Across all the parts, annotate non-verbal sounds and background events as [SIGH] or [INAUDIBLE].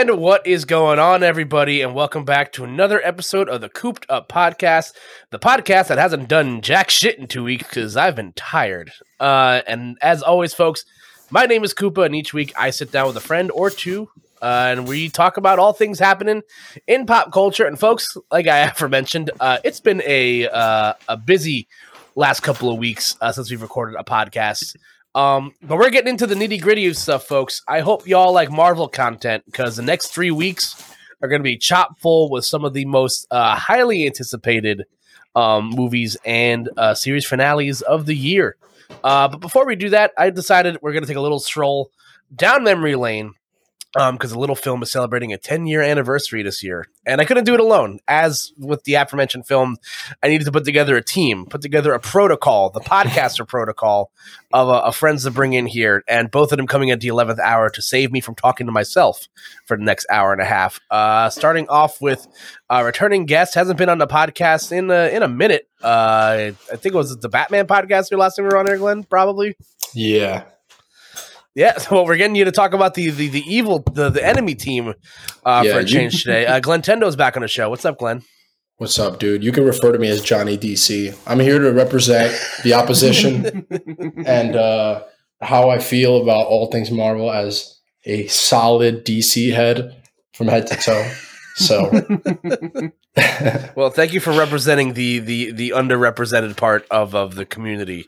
And what is going on, everybody? And welcome back to another episode of the Koop'd Up Podcast, the podcast that hasn't done jack shit in two weeks because I've been tired. Uh, and as always, folks, my name is Koopa, and each week I sit down with a friend or two, uh, and we talk about all things happening in pop culture. And folks, like I [LAUGHS] aforementioned, uh, it's been a uh, a busy last couple of weeks uh, since we've recorded a podcast. Um, but we're getting into the nitty gritty of stuff, folks. I hope y'all like Marvel content because the next three weeks are going to be chock full with some of the most uh, highly anticipated um, movies and uh, series finales of the year. Uh, but before we do that, I decided we're going to take a little stroll down memory lane because the little film is celebrating a 10 year anniversary this year. And I couldn't do it alone. As with the aforementioned film, I needed to put together a team, put together a protocol, the podcaster [LAUGHS] protocol of, uh, of friends to bring in here. And both of them coming at the 11th hour to save me from talking to myself for the next hour and a half. Uh, starting off with a returning guest, hasn't been on the podcast in a, in a minute. Uh, I think it was the Batman podcast your last time we were on here, Glenn, probably. Yeah. Yeah, [LAUGHS] well, we're getting you to talk about the the, the evil the, the enemy team uh, Yeah, for a you- change today. Uh, Glentendo's back on the show. What's up, Glenn? What's up, dude? You can refer to me as Johnny DC. I'm here to represent the opposition [LAUGHS] and uh, how I feel about all things Marvel as a solid DC head from head to toe. So, [LAUGHS] Well, thank you for representing the the the underrepresented part of of the community.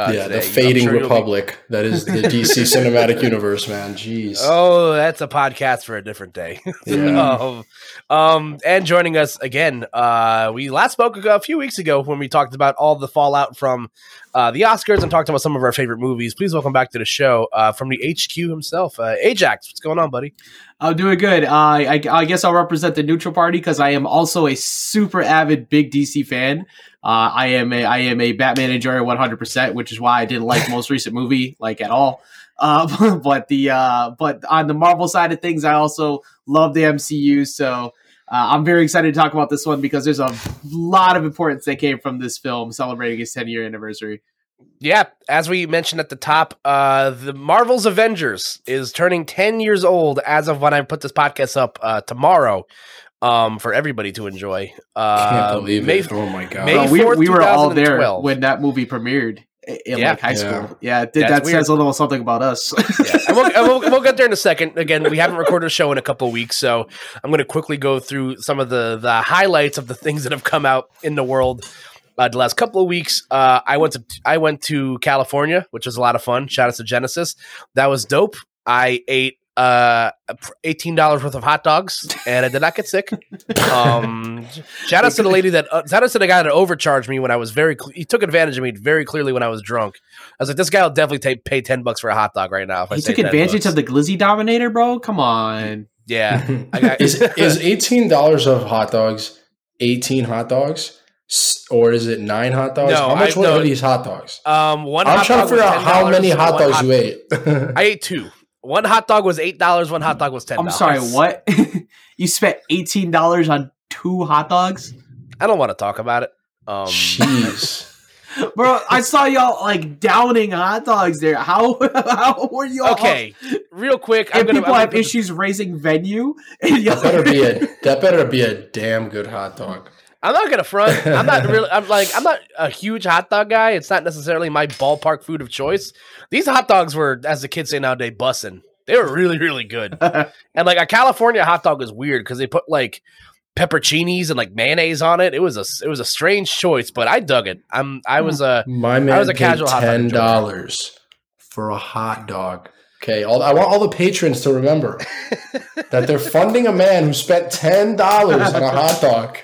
Uh, yeah, today. the fading sure you'll be- republic that is the DC [LAUGHS] cinematic universe, man. Jeez. Oh, that's a podcast for a different day. [LAUGHS] Yeah. um, um, and joining us again, uh, we last spoke a few weeks ago when we talked about all the fallout from uh, the Oscars and talked about some of our favorite movies. Please welcome back to the show uh, from the HQ himself, uh, Ajax. What's going on, buddy? I'm doing good. Uh, I, I guess I'll represent the neutral party because I am also a super avid big DC fan. Uh, I am a I am a Batman enjoyer 100, percent which is why I didn't like most recent movie like at all. [LAUGHS] Uh, [LAUGHS] but the uh, but on the Marvel side of things, I also love the MCU. So uh, I'm very excited to talk about this one because there's a lot of importance that came from this film celebrating its 10 year anniversary. Yeah, as we mentioned at the top, uh, the Marvel's Avengers is turning 10 years old as of when I put this podcast up uh, tomorrow um, for everybody to enjoy. Uh, Can't believe May- it. Oh my god. May- Bro, we, 4th, we were all there when that movie premiered in Yeah. like high Yeah. school. Yeah, th- that weird. says a little something about us. Yeah, and we'll, and we'll, we'll get there in a second. Again, we haven't recorded a show in a couple of weeks, so I'm going to quickly go through some of the the highlights of the things that have come out in the world uh, the last couple of weeks. Uh, I went to I went to California, which was a lot of fun. Shout out to Genesis, that was dope. I ate uh eighteen dollars worth of hot dogs, and I did not get sick. [LAUGHS] Um, shout out to the lady that uh, shout out to the guy that overcharged me when I was very. Cl- he took advantage of me very clearly when I was drunk. I was like, this guy will definitely take, pay ten bucks for a hot dog right now. If he say took advantage bucks. of the Glizzy Dominator, bro. Come on. [LAUGHS] Yeah, I got, [LAUGHS] is is eighteen dollars of hot dogs eighteen hot dogs, S- or is it nine hot dogs? No, how much I- were no. these hot dogs? um one. I'm hot trying to dog was figure out how many hot one dogs you ate. [LAUGHS] I ate two. One hot dog was eight dollars. One hot dog was ten. I'm sorry, what? [LAUGHS] you spent eighteen dollars on two hot dogs, I don't want to talk about it. Um, Jeez. [LAUGHS] bro. I saw y'all like downing hot dogs there. How how were you? all- okay, real quick. I'm And gonna, people I'm have gonna put issues raising venue. And y'all That better be a that better be a damn good hot dog. I'm not gonna front. I'm not really. I'm [LAUGHS] like. I'm not a huge hot dog guy. It's not necessarily my ballpark food of choice. These hot dogs were, as the kids say nowadays, bussin'. They were really, really good. [LAUGHS] And like a California hot dog is weird because they put like pepperoncinis and like mayonnaise on it. It was a it was a strange choice, but I dug it. I'm I was a My man I was a casual hot ten dollars for a hot dog. Okay, all, I want all the patrons to remember [LAUGHS] that they're funding a man who spent ten dollars on a hot dog.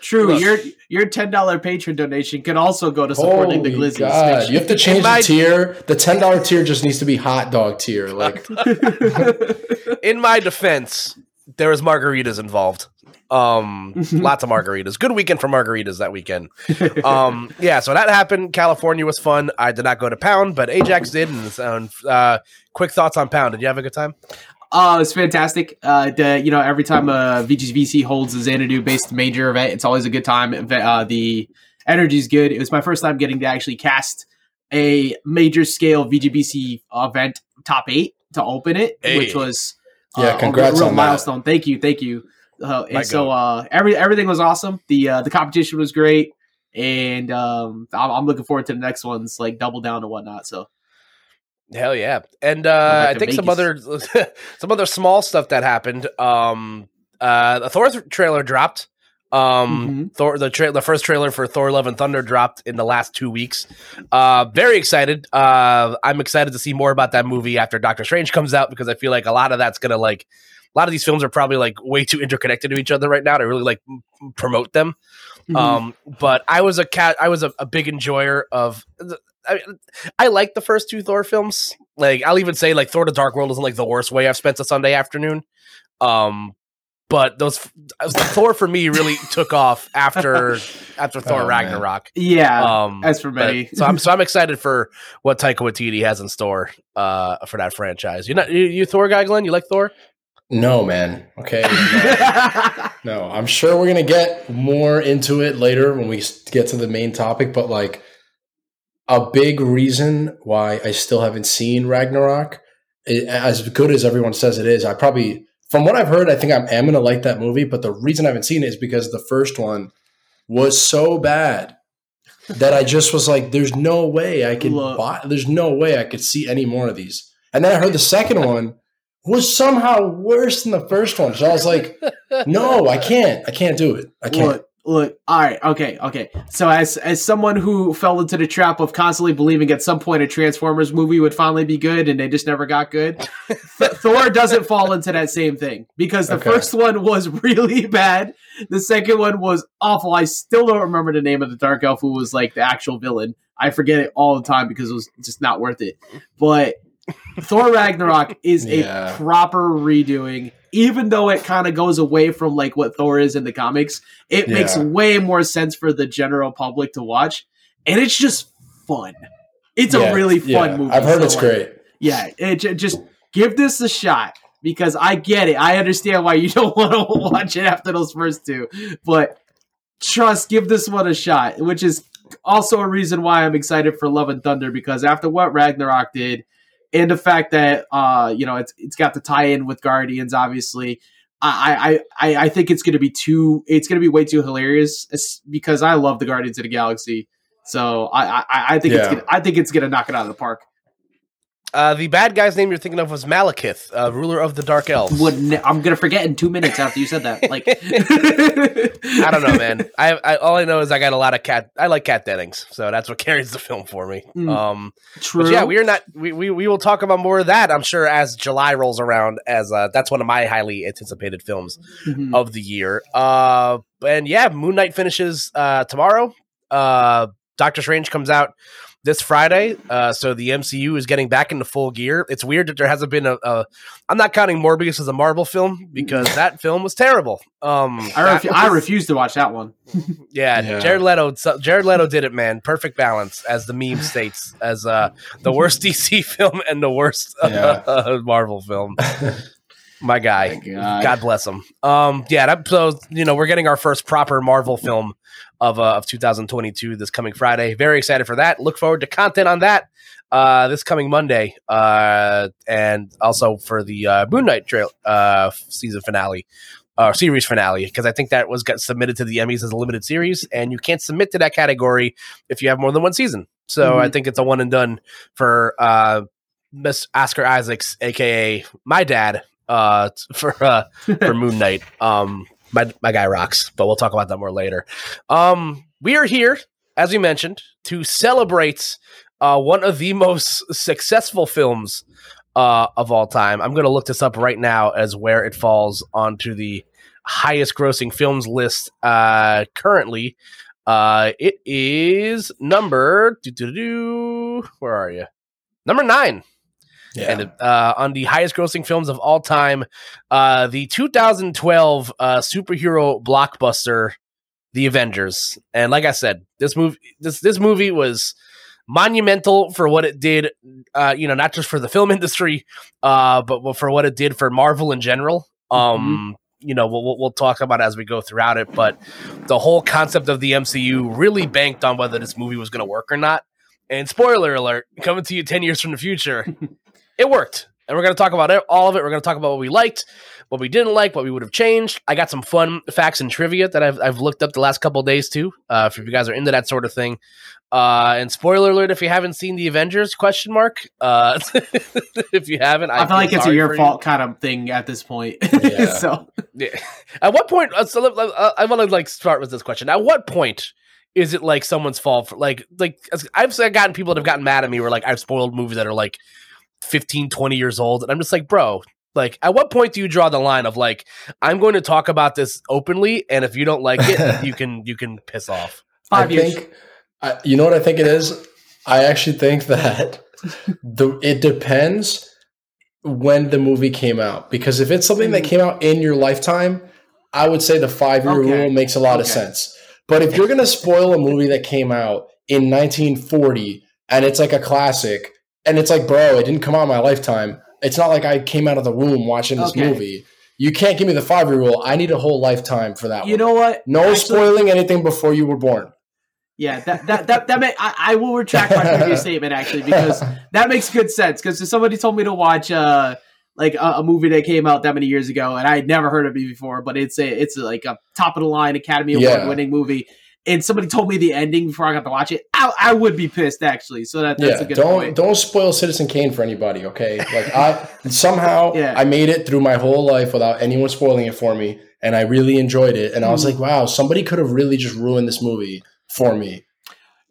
True, Look. your your ten dollar patron donation can also go to supporting the Holy Glizzies. God. You have to change my- the tier. The ten dollar tier just needs to be hot dog tier. Like [LAUGHS] in my defense, there was margaritas involved. Um, [LAUGHS] lots of margaritas. Good weekend for margaritas that weekend. Um, yeah, so that happened. California was fun. I did not go to Pound, but Ajax did. And um, uh, quick thoughts on Pound. Did you have a good time? Oh, it's fantastic. Uh, the, you know, every time uh, VGBC holds a Xanadu based major event, it's always a good time. Uh, the energy is good. It was my first time getting to actually cast a major scale VGBC event top eight to open it, Hey. which was Yeah, uh, a real on that. milestone. Thank you, thank you. Uh, My and so uh, every everything was awesome. The uh, the competition was great, and um, I'm, I'm looking forward to the next ones, like double down and whatnot. So Hell yeah! And uh, I think some other [LAUGHS] some other small stuff that happened. Um, uh, the Thor th- trailer dropped. Um, Thor the tra- the first trailer for Thor: Love and Thunder dropped in the last two weeks. Uh, very excited. Uh, I'm excited to see more about that movie after Doctor Strange comes out because I feel like a lot of that's gonna like a lot of these films are probably like way too interconnected to each other right now to really like m- promote them. Mhm. Um, but I was a cat. I was a, a big enjoyer of. The, I, I like the first two Thor films. Like I'll even say like Thor: The Dark World isn't like the worst way I've spent a Sunday afternoon. Um, but those Thor for me really [LAUGHS] took off after after Thor Oh, man. Ragnarok. yeah, Um, as for but- many, so I'm [LAUGHS] so I'm excited for what Taika Waititi has in store uh for that franchise. You not you, you Thor guy, Glenn? You like Thor? No, man. Okay. No. [LAUGHS] No, I'm sure we're gonna get more into it later when we get to the main topic. But like, a big reason why I still haven't seen Ragnarok, as good as everyone says it is, I probably, from what I've heard, I think I am gonna like that movie. But the reason I haven't seen it is because the first one was so bad that I just was like, "There's no way I could buy. There's no way I could see any more of these." And then I heard the second [LAUGHS] one was somehow worse than the first one. So I was like, no, I can't. I can't do it. I can't. Look, look. All right, okay, okay. So as as someone who fell into the trap of constantly believing at some point a Transformers movie would finally be good and they just never got good, [LAUGHS] Th- Thor doesn't fall into that same thing because the Okay. first one was really [LAUGHS] bad. The second one was awful. I still don't remember the name of the dark elf who was like the actual villain. I forget it all the time because it was just not worth it. But Thor Ragnarok is Yeah. a proper redoing, even though it kind of goes away from like what Thor is in the comics. It makes way more sense for the general public to watch, and it's just fun. It's Yeah, a really fun yeah, movie. I've heard So, it's like, great. Yeah, it, ju- just give this a shot because I get it. I understand why you [LAUGHS] don't want to watch it after those first two, but trust, give this one a shot, which is also a reason why I'm excited for Love and Thunder because after what Ragnarok did, and the fact that uh, you know it's it's got the tie-in with Guardians, obviously. I, I, I think it's gonna be too it's gonna be way too hilarious because I love the Guardians of the Galaxy. So I I, I think it's gonna, I think it's gonna knock it out of the park. Uh, the bad guy's name you're thinking of was Malekith, uh, ruler of the Dark Elves. Would ne- I'm gonna forget in two minutes after you said that. Like [LAUGHS] I don't know, man. I, I all I know is I got a lot of cat. I like Kat Dennings, so that's what carries the film for me. Mm. Um, True. yeah, we are not. We, we we will talk about more of that. I'm sure as July rolls around, as uh, that's one of my highly anticipated films Mhm. of the year. Uh, and yeah, Moon Knight finishes uh tomorrow. Uh, Doctor Strange comes out this Friday. Uh, so the MCU is getting back into full gear. It's weird that there hasn't been a. a I'm not counting Morbius as a Marvel film because [LAUGHS] that film was terrible. Um, I, that refu- I refuse to watch that one. [LAUGHS] yeah, Yeah. Jared Leto. Jared Leto did it, man. Perfect balance, as the meme states, as uh, the worst [LAUGHS] DC film and the worst Yeah. Marvel film. My guy, God. God bless him. Um, yeah. That, so you know, we're getting our first proper Marvel film of uh, of 2022 this coming Friday. Very excited for that. Look forward to content on that uh, this coming Monday, uh, and also for the uh, Moon Knight trail uh, season finale. Uh, series finale because I think that was got submitted to the Emmys as a limited series, and you can't submit to that category if you have more than one season. So I Mhm. think it's a one and done for uh, Miss Oscar Isaacs, aka my dad, uh, [LAUGHS] for uh, for [LAUGHS] Moon Knight. Um, my my guy rocks, but we'll talk about that more later. Um, we are here, as we mentioned, to celebrate uh, one of the most successful films uh, of all time. I'm going to look this up right now as where it falls onto the highest grossing films list uh, currently. Uh, it is number where are you? Number nine Yeah. and uh, on the highest grossing films of all time, uh, the 2012 uh, superhero blockbuster, The Avengers. And like I said, this movie this this movie was monumental for what it did. Uh, you know, not just for the film [LAUGHS] industry, uh, but for what it did for Marvel in general. Um, you know, we'll, we'll we'll talk about it as we go throughout it, but the whole concept of the MCU really banked on whether this movie was going to work or not. And spoiler alert, coming to you 10 years from the future, [LAUGHS] it worked. and we're going to talk about it- all of it. We're going to talk about what we liked, what we didn't like, what we would have changed. I got some fun facts and trivia that I've, I've looked up the last couple of days too. Uh, if you guys are into that sort of thing. Uh, and spoiler alert: if you haven't seen the Avengers, question mark. Uh, [LAUGHS] if you haven't, I, I feel like it's a your for you. fault kind of thing at this point. [LAUGHS] Yeah. so Yeah. At what point? Uh, so uh, I want to like start with this question. At what point is it like someone's fault for like like I've I've gotten people that have gotten mad at me where like I've spoiled movies that are like 15, 20 years old, and I'm just like, bro. Like, at what point do you draw the line of like, I'm going to talk about this openly, and if you don't like it, [LAUGHS] you can you can piss off. five I years. think, I, you know what I think it is? I actually think that [LAUGHS] the it depends when the movie came out. Because if it's something that mm. came out in your lifetime, I would say the five year Okay. rule makes a lot of sense. But if you're going to spoil a movie that came out in 1940 and it's like a classic, and it's like, bro, it didn't come out in my lifetime. It's not like I came out of the womb watching this Okay. movie. You can't give me the five year rule. I need a whole lifetime for that You one. know what? no Actually- spoiling anything before you were born. Yeah, that that that, that may, I, I will retract my previous [LAUGHS] statement actually because that makes good sense. Because if somebody told me to watch uh like a, a movie that came out that many years ago and I had never heard of it before, but it's a it's like a top of the line Academy Award Yeah. winning movie, and somebody told me the ending before I got to watch it, I, I would be pissed actually. So that, that's yeah, a good don't point. don't spoil Citizen Kane for anybody, okay? Like I somehow [LAUGHS] Yeah. I made it through my whole life without anyone spoiling it for me, and I really enjoyed it. And I was Mm. like, wow, somebody could have really just ruined this movie for me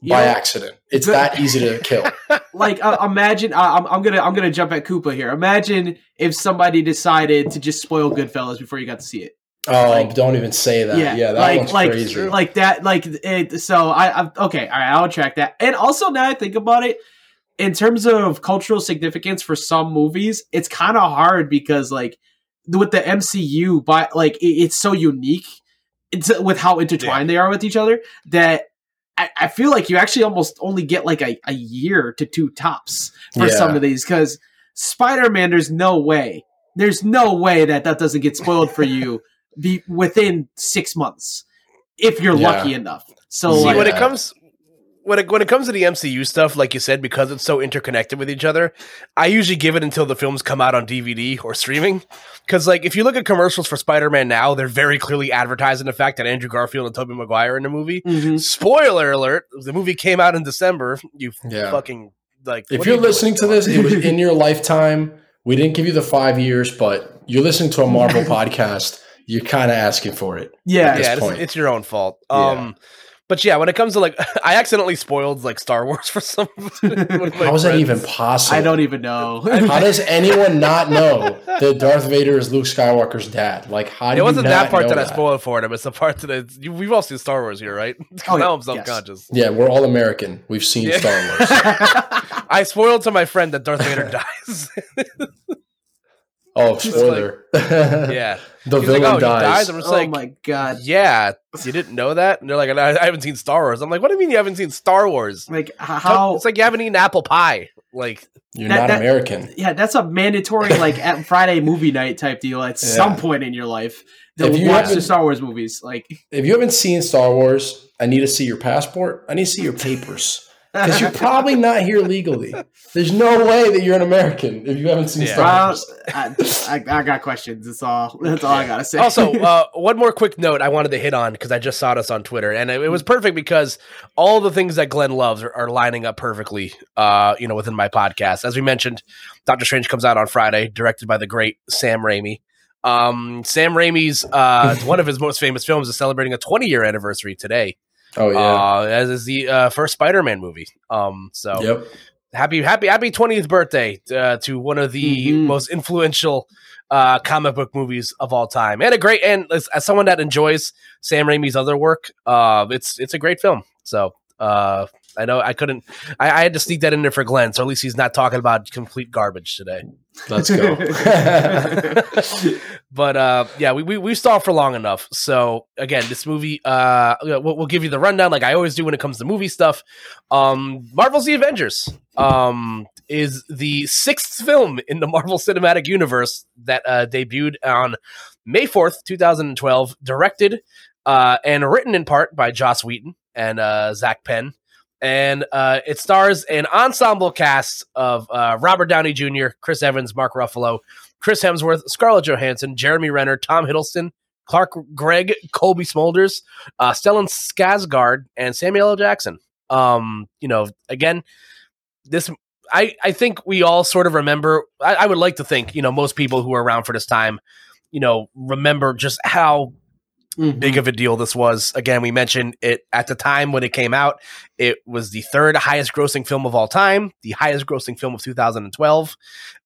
You by know, accident. It's the- that easy to kill. [LAUGHS] like uh, imagine uh, I'm, I'm gonna I'm gonna jump at Koopa here. Imagine if somebody decided to just spoil Goodfellas before you got to see it. Oh, Like- don't even say that. Yeah, Yeah, that like one's like crazy. like that like it, so I, I okay all right I'll track that and also now I think about it in terms of cultural significance for some movies it's kind of hard because like with the MCU but like it, it's so unique it's uh, with how intertwined they are with each other that I, I feel like you actually almost only get like a, a year to two tops for Yeah. some of these because Spider-Man there's no way there's no way that that doesn't get spoiled for you be within six months if you're Yeah. lucky enough. So See, like, when it comes when it when it comes to the MCU stuff, like you said, because it's so interconnected with each other, I usually give it until the films come out on DVD or streaming. Because like if you look at commercials for Spider Man now, they're very clearly advertising the fact that Andrew Garfield and Tobey Maguire are in the movie. Mhm. Spoiler alert: the movie came out in December. You Yeah. fucking like. if you're you listening to this, it was in your lifetime. We didn't give you the five years, but you're listening to a Marvel [LAUGHS] podcast. You're kind of asking for it. yeah, yeah, it's, it's your own fault. Yeah. Um, but yeah, when it comes to like, [LAUGHS] I accidentally spoiled like Star Wars for some. [LAUGHS] of my How is that even possible? I don't even know. How does anyone not know [LAUGHS] that Darth Vader is Luke Skywalker's dad? Like, how do It you wasn't not that part know that, I spoiled for him. It's the part that it's, you, we've all seen Star Wars here, right? Oh, yeah. now I'm Yes. subconscious. Yeah, we're all American. We've seen Yeah. Star Wars. I spoiled to my friend that Darth Vader dies. Oh, spoiler! [LAUGHS] yeah, [LAUGHS] the He's villain like, oh, dies. dies. I'm just oh like, my god! yeah, you didn't know that? And they're like, I, I haven't seen Star Wars. I'm like, what do you mean you haven't seen Star Wars? Like how? It's like you haven't eaten apple pie. Like, You're that- not that- American. yeah, that's a mandatory like at [LAUGHS] Friday movie night type deal at Yeah. some point in your life. To If you watch the Star Wars movies, like If you haven't seen Star Wars, I need to see your passport. I need to see your papers because you're probably not here legally. There's no way that you're an American if you haven't seen Yeah. Star Well, Wars. I, I, I got questions. That's all. That's all I gotta say. also, uh, one more quick note I wanted to hit on because I just saw this on Twitter, and it, it was perfect because all the things that Glenn loves are, are lining up perfectly. Uh, you know, within my podcast, as we mentioned, Doctor Strange comes out on Friday, directed by the great Sam Raimi. Um, Sam Raimi's uh, one of his most famous films is celebrating a 20 year anniversary today. Oh yeah. Uh, as is the uh, first Spider Man movie. Um, so yep. happy happy happy 20th birthday uh, to one of the Mhm. most influential uh, comic book movies of all time and a great and as, as someone that enjoys sam raimi's other work uh, it's it's a great film so uh, i know i couldn't I, I had to sneak that in there for glenn so at least he's not talking about complete garbage today Let's go. [LAUGHS] but uh, yeah, we, we we stalled for long enough. So again, this movie, uh, we'll, we'll give you the rundown like I always do when it comes to movie stuff. Um, Marvel's The Avengers um, is the sixth film in the Marvel Cinematic Universe that uh, debuted on May fourth, two thousand and twelve. Directed uh, and written in part by Joss Whedon and uh, Zak Penn. And uh, it stars an ensemble cast of uh, Robert Downey Jr., Chris Evans, Mark Ruffalo, Chris Hemsworth, Scarlett Johansson, Jeremy Renner, Tom Hiddleston, Clark Gregg, Cobie Smulders, uh, Stellan Skarsgård, and Samuel L. Jackson. Um, you know, again, this I I think we all sort of remember. I, I would like to think, you know, most people who are around for this time, you know, remember just how Mhm. big of a deal this was. Again, we mentioned it at the time when it came out. It was the third highest grossing film of all time, the highest grossing film of 2012,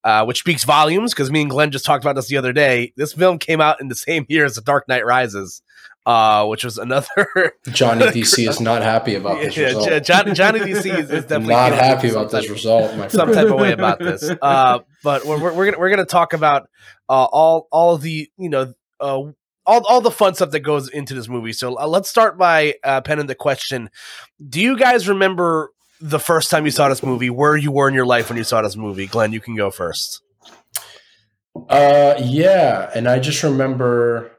uh, which speaks volumes because me and Glenn just talked about this the other day. This film came out in the same year as The Dark Knight Rises, uh, which was another. [LAUGHS] Johnny [LAUGHS] DC is not happy about this Yeah, result. Jo- Johnny, Johnny DC is, is [LAUGHS] definitely not happy about this type- result, my some type of way about this. Uh, but we're, we're, we're gonna we're gonna talk about uh, all all of the you know uh, all all the fun stuff that goes into this movie. So uh, let's start by uh, penning the question: Do you guys remember the first time you saw this movie? Where you were in your life when you saw this movie? Glenn, you can go first. Uh, yeah, and I just remember,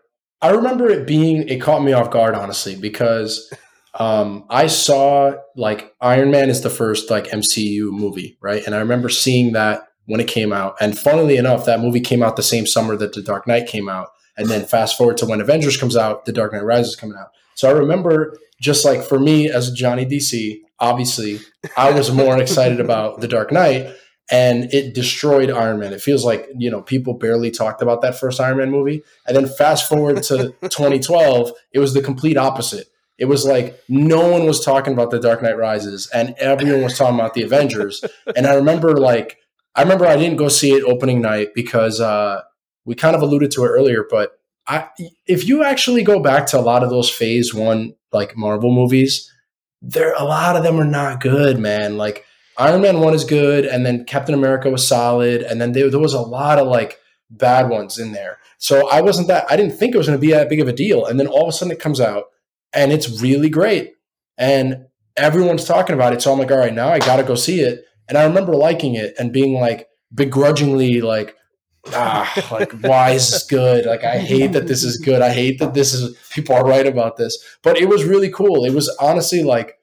I remember it being, it caught me off guard, honestly, because um, I saw like Iron Man is the first like MCU movie, right? And I remember seeing that when it came out, and funnily enough, that movie came out the same summer that The Dark Knight came out, and then fast forward to when Avengers comes out, The Dark Knight Rises coming out. So I remember just like for me as a Johnny DC, obviously, I was more excited about The Dark Knight and it destroyed Iron Man. It feels like, you know, people barely talked about that first Iron Man movie. And then fast forward to [LAUGHS] 2012, it was the complete opposite. It was like no one was talking about The Dark Knight Rises and everyone was talking about the Avengers. And I remember like I remember I didn't go see it opening night because uh we kind of alluded to it earlier, but I if you actually go back to a lot of those phase 1 like Marvel movies, there a lot of them are not good, man. Like Iron Man one is good, and then Captain America was solid, and then there, there was a lot of like bad ones in there. So I wasn't that I didn't think it was going to be that big of a deal, and then all of a sudden it comes out, and it's really great, and everyone's talking about it. So I'm like, all right, now I got to go see it, and I remember liking it and being like begrudgingly like. Ah, like why is this good? Like I hate that this is good. I hate that this is people are right about this. But it was really cool. It was honestly like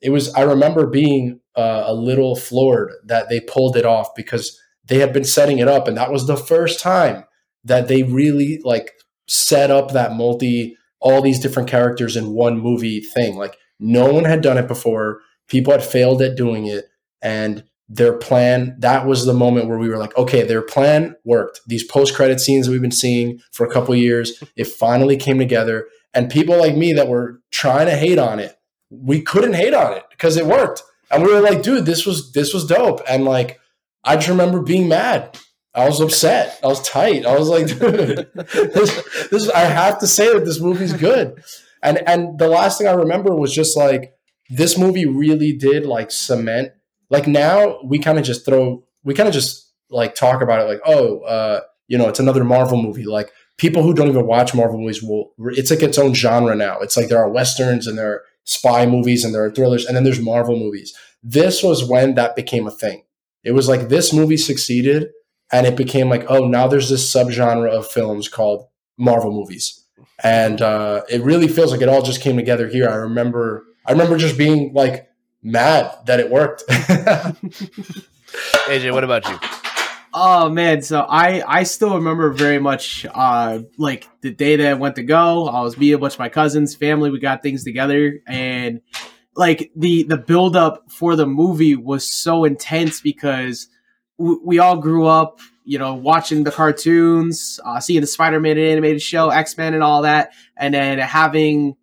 it was. I remember being uh, a little floored that they pulled it off because they had been setting it up, and that was the first time that they really like set up that multi all these different characters in one movie thing. Like no one had done it before. People had failed at doing it, and their plan that was the moment where we were like okay their plan worked. These post-credit scenes that we've been seeing for a couple years it finally came together. And people like me that were trying to hate on it we couldn't hate on it because it worked. And we were like dude this was this was dope. And like i just remember being mad. I was upset. I was tight. I was like dude [LAUGHS] this, this i have to say that this movie's good. And and the last thing i remember was just like this movie really did like cement like now we kind of just throw we kind of just like talk about it like oh uh you know it's another marvel movie. Like people who don't even watch marvel movies will it's like its own genre now. It's like there are westerns and there are spy movies and there are thrillers and then there's marvel movies. This was when that became a thing. It was like this movie succeeded and it became like oh now there's this subgenre of films called marvel movies. And uh it really feels like it all just came together here. I remember i remember just being like mad that it worked. [LAUGHS] AJ, what about you? Oh man, so I I still remember very much uh like the day that I went to go. I was me a bunch of my cousins, family. We got things together, and like the the build up for the movie was so intense because we, we all grew up, you know, watching the cartoons, uh, seeing the Spider Man animated show, X Men, and all that, and then having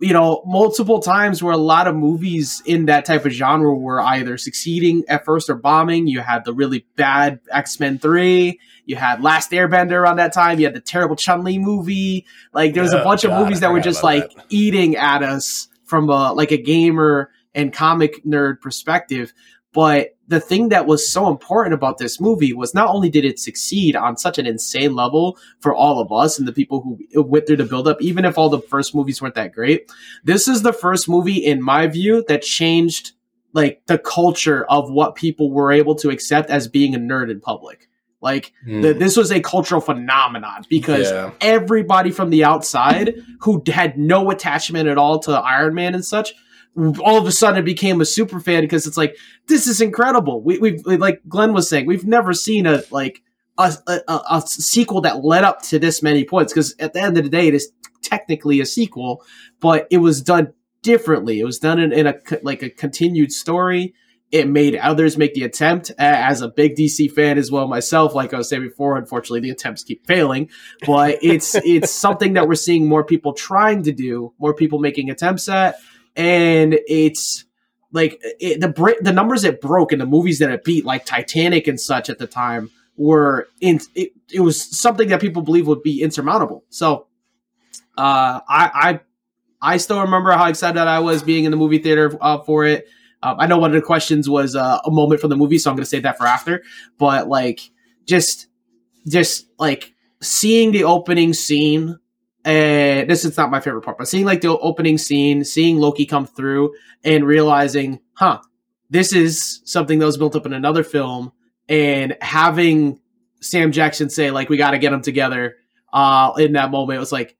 you know, multiple times where a lot of movies in that type of genre were either succeeding at first or bombing. You had the really bad X Men 3. You had Last Airbender around that time. You had the terrible Chun Li movie. Like, there was a Oh, bunch of God, movies I that were just like that. eating at us from a, like a gamer and comic nerd perspective. But the thing that was so important about this movie was not only did it succeed on such an insane level for all of us and the people who went through the buildup, even if all the first movies weren't that great, this is the first movie, in my view, that changed like the culture of what people were able to accept as being a nerd in public. Like hmm. the, this was a cultural phenomenon because Yeah. everybody from the outside who had no attachment at all to Iron Man and such all of a sudden it became a super fan because it's like this is incredible. We we like Glenn was saying, we've never seen a like a, a, a sequel that led up to this many points because at the end of the day, it is technically a sequel, but it was done differently. It was done in, in a like a continued story. It made others make the attempt. As a big DC fan as well myself, like I was saying before, unfortunately the attempts keep failing. But it's it's something that we're seeing more people trying to do, more people making attempts at, and it's like it, the the numbers it broke and the movies that it beat, like Titanic and such at the time, were in it, it was something that people believe would be insurmountable. So uh, I, I I still remember how excited I was being in the movie theater uh, for it. Um, I know one of the questions was uh, a moment from the movie, so I'm going to save that for after. But like, just, just like seeing the opening scene. And this is not my favorite part, but seeing like the opening scene, seeing Loki come through, and realizing, huh, this is something that was built up in another film, and having Sam Jackson say like, we got to get them together. Uh, in that moment, it was like,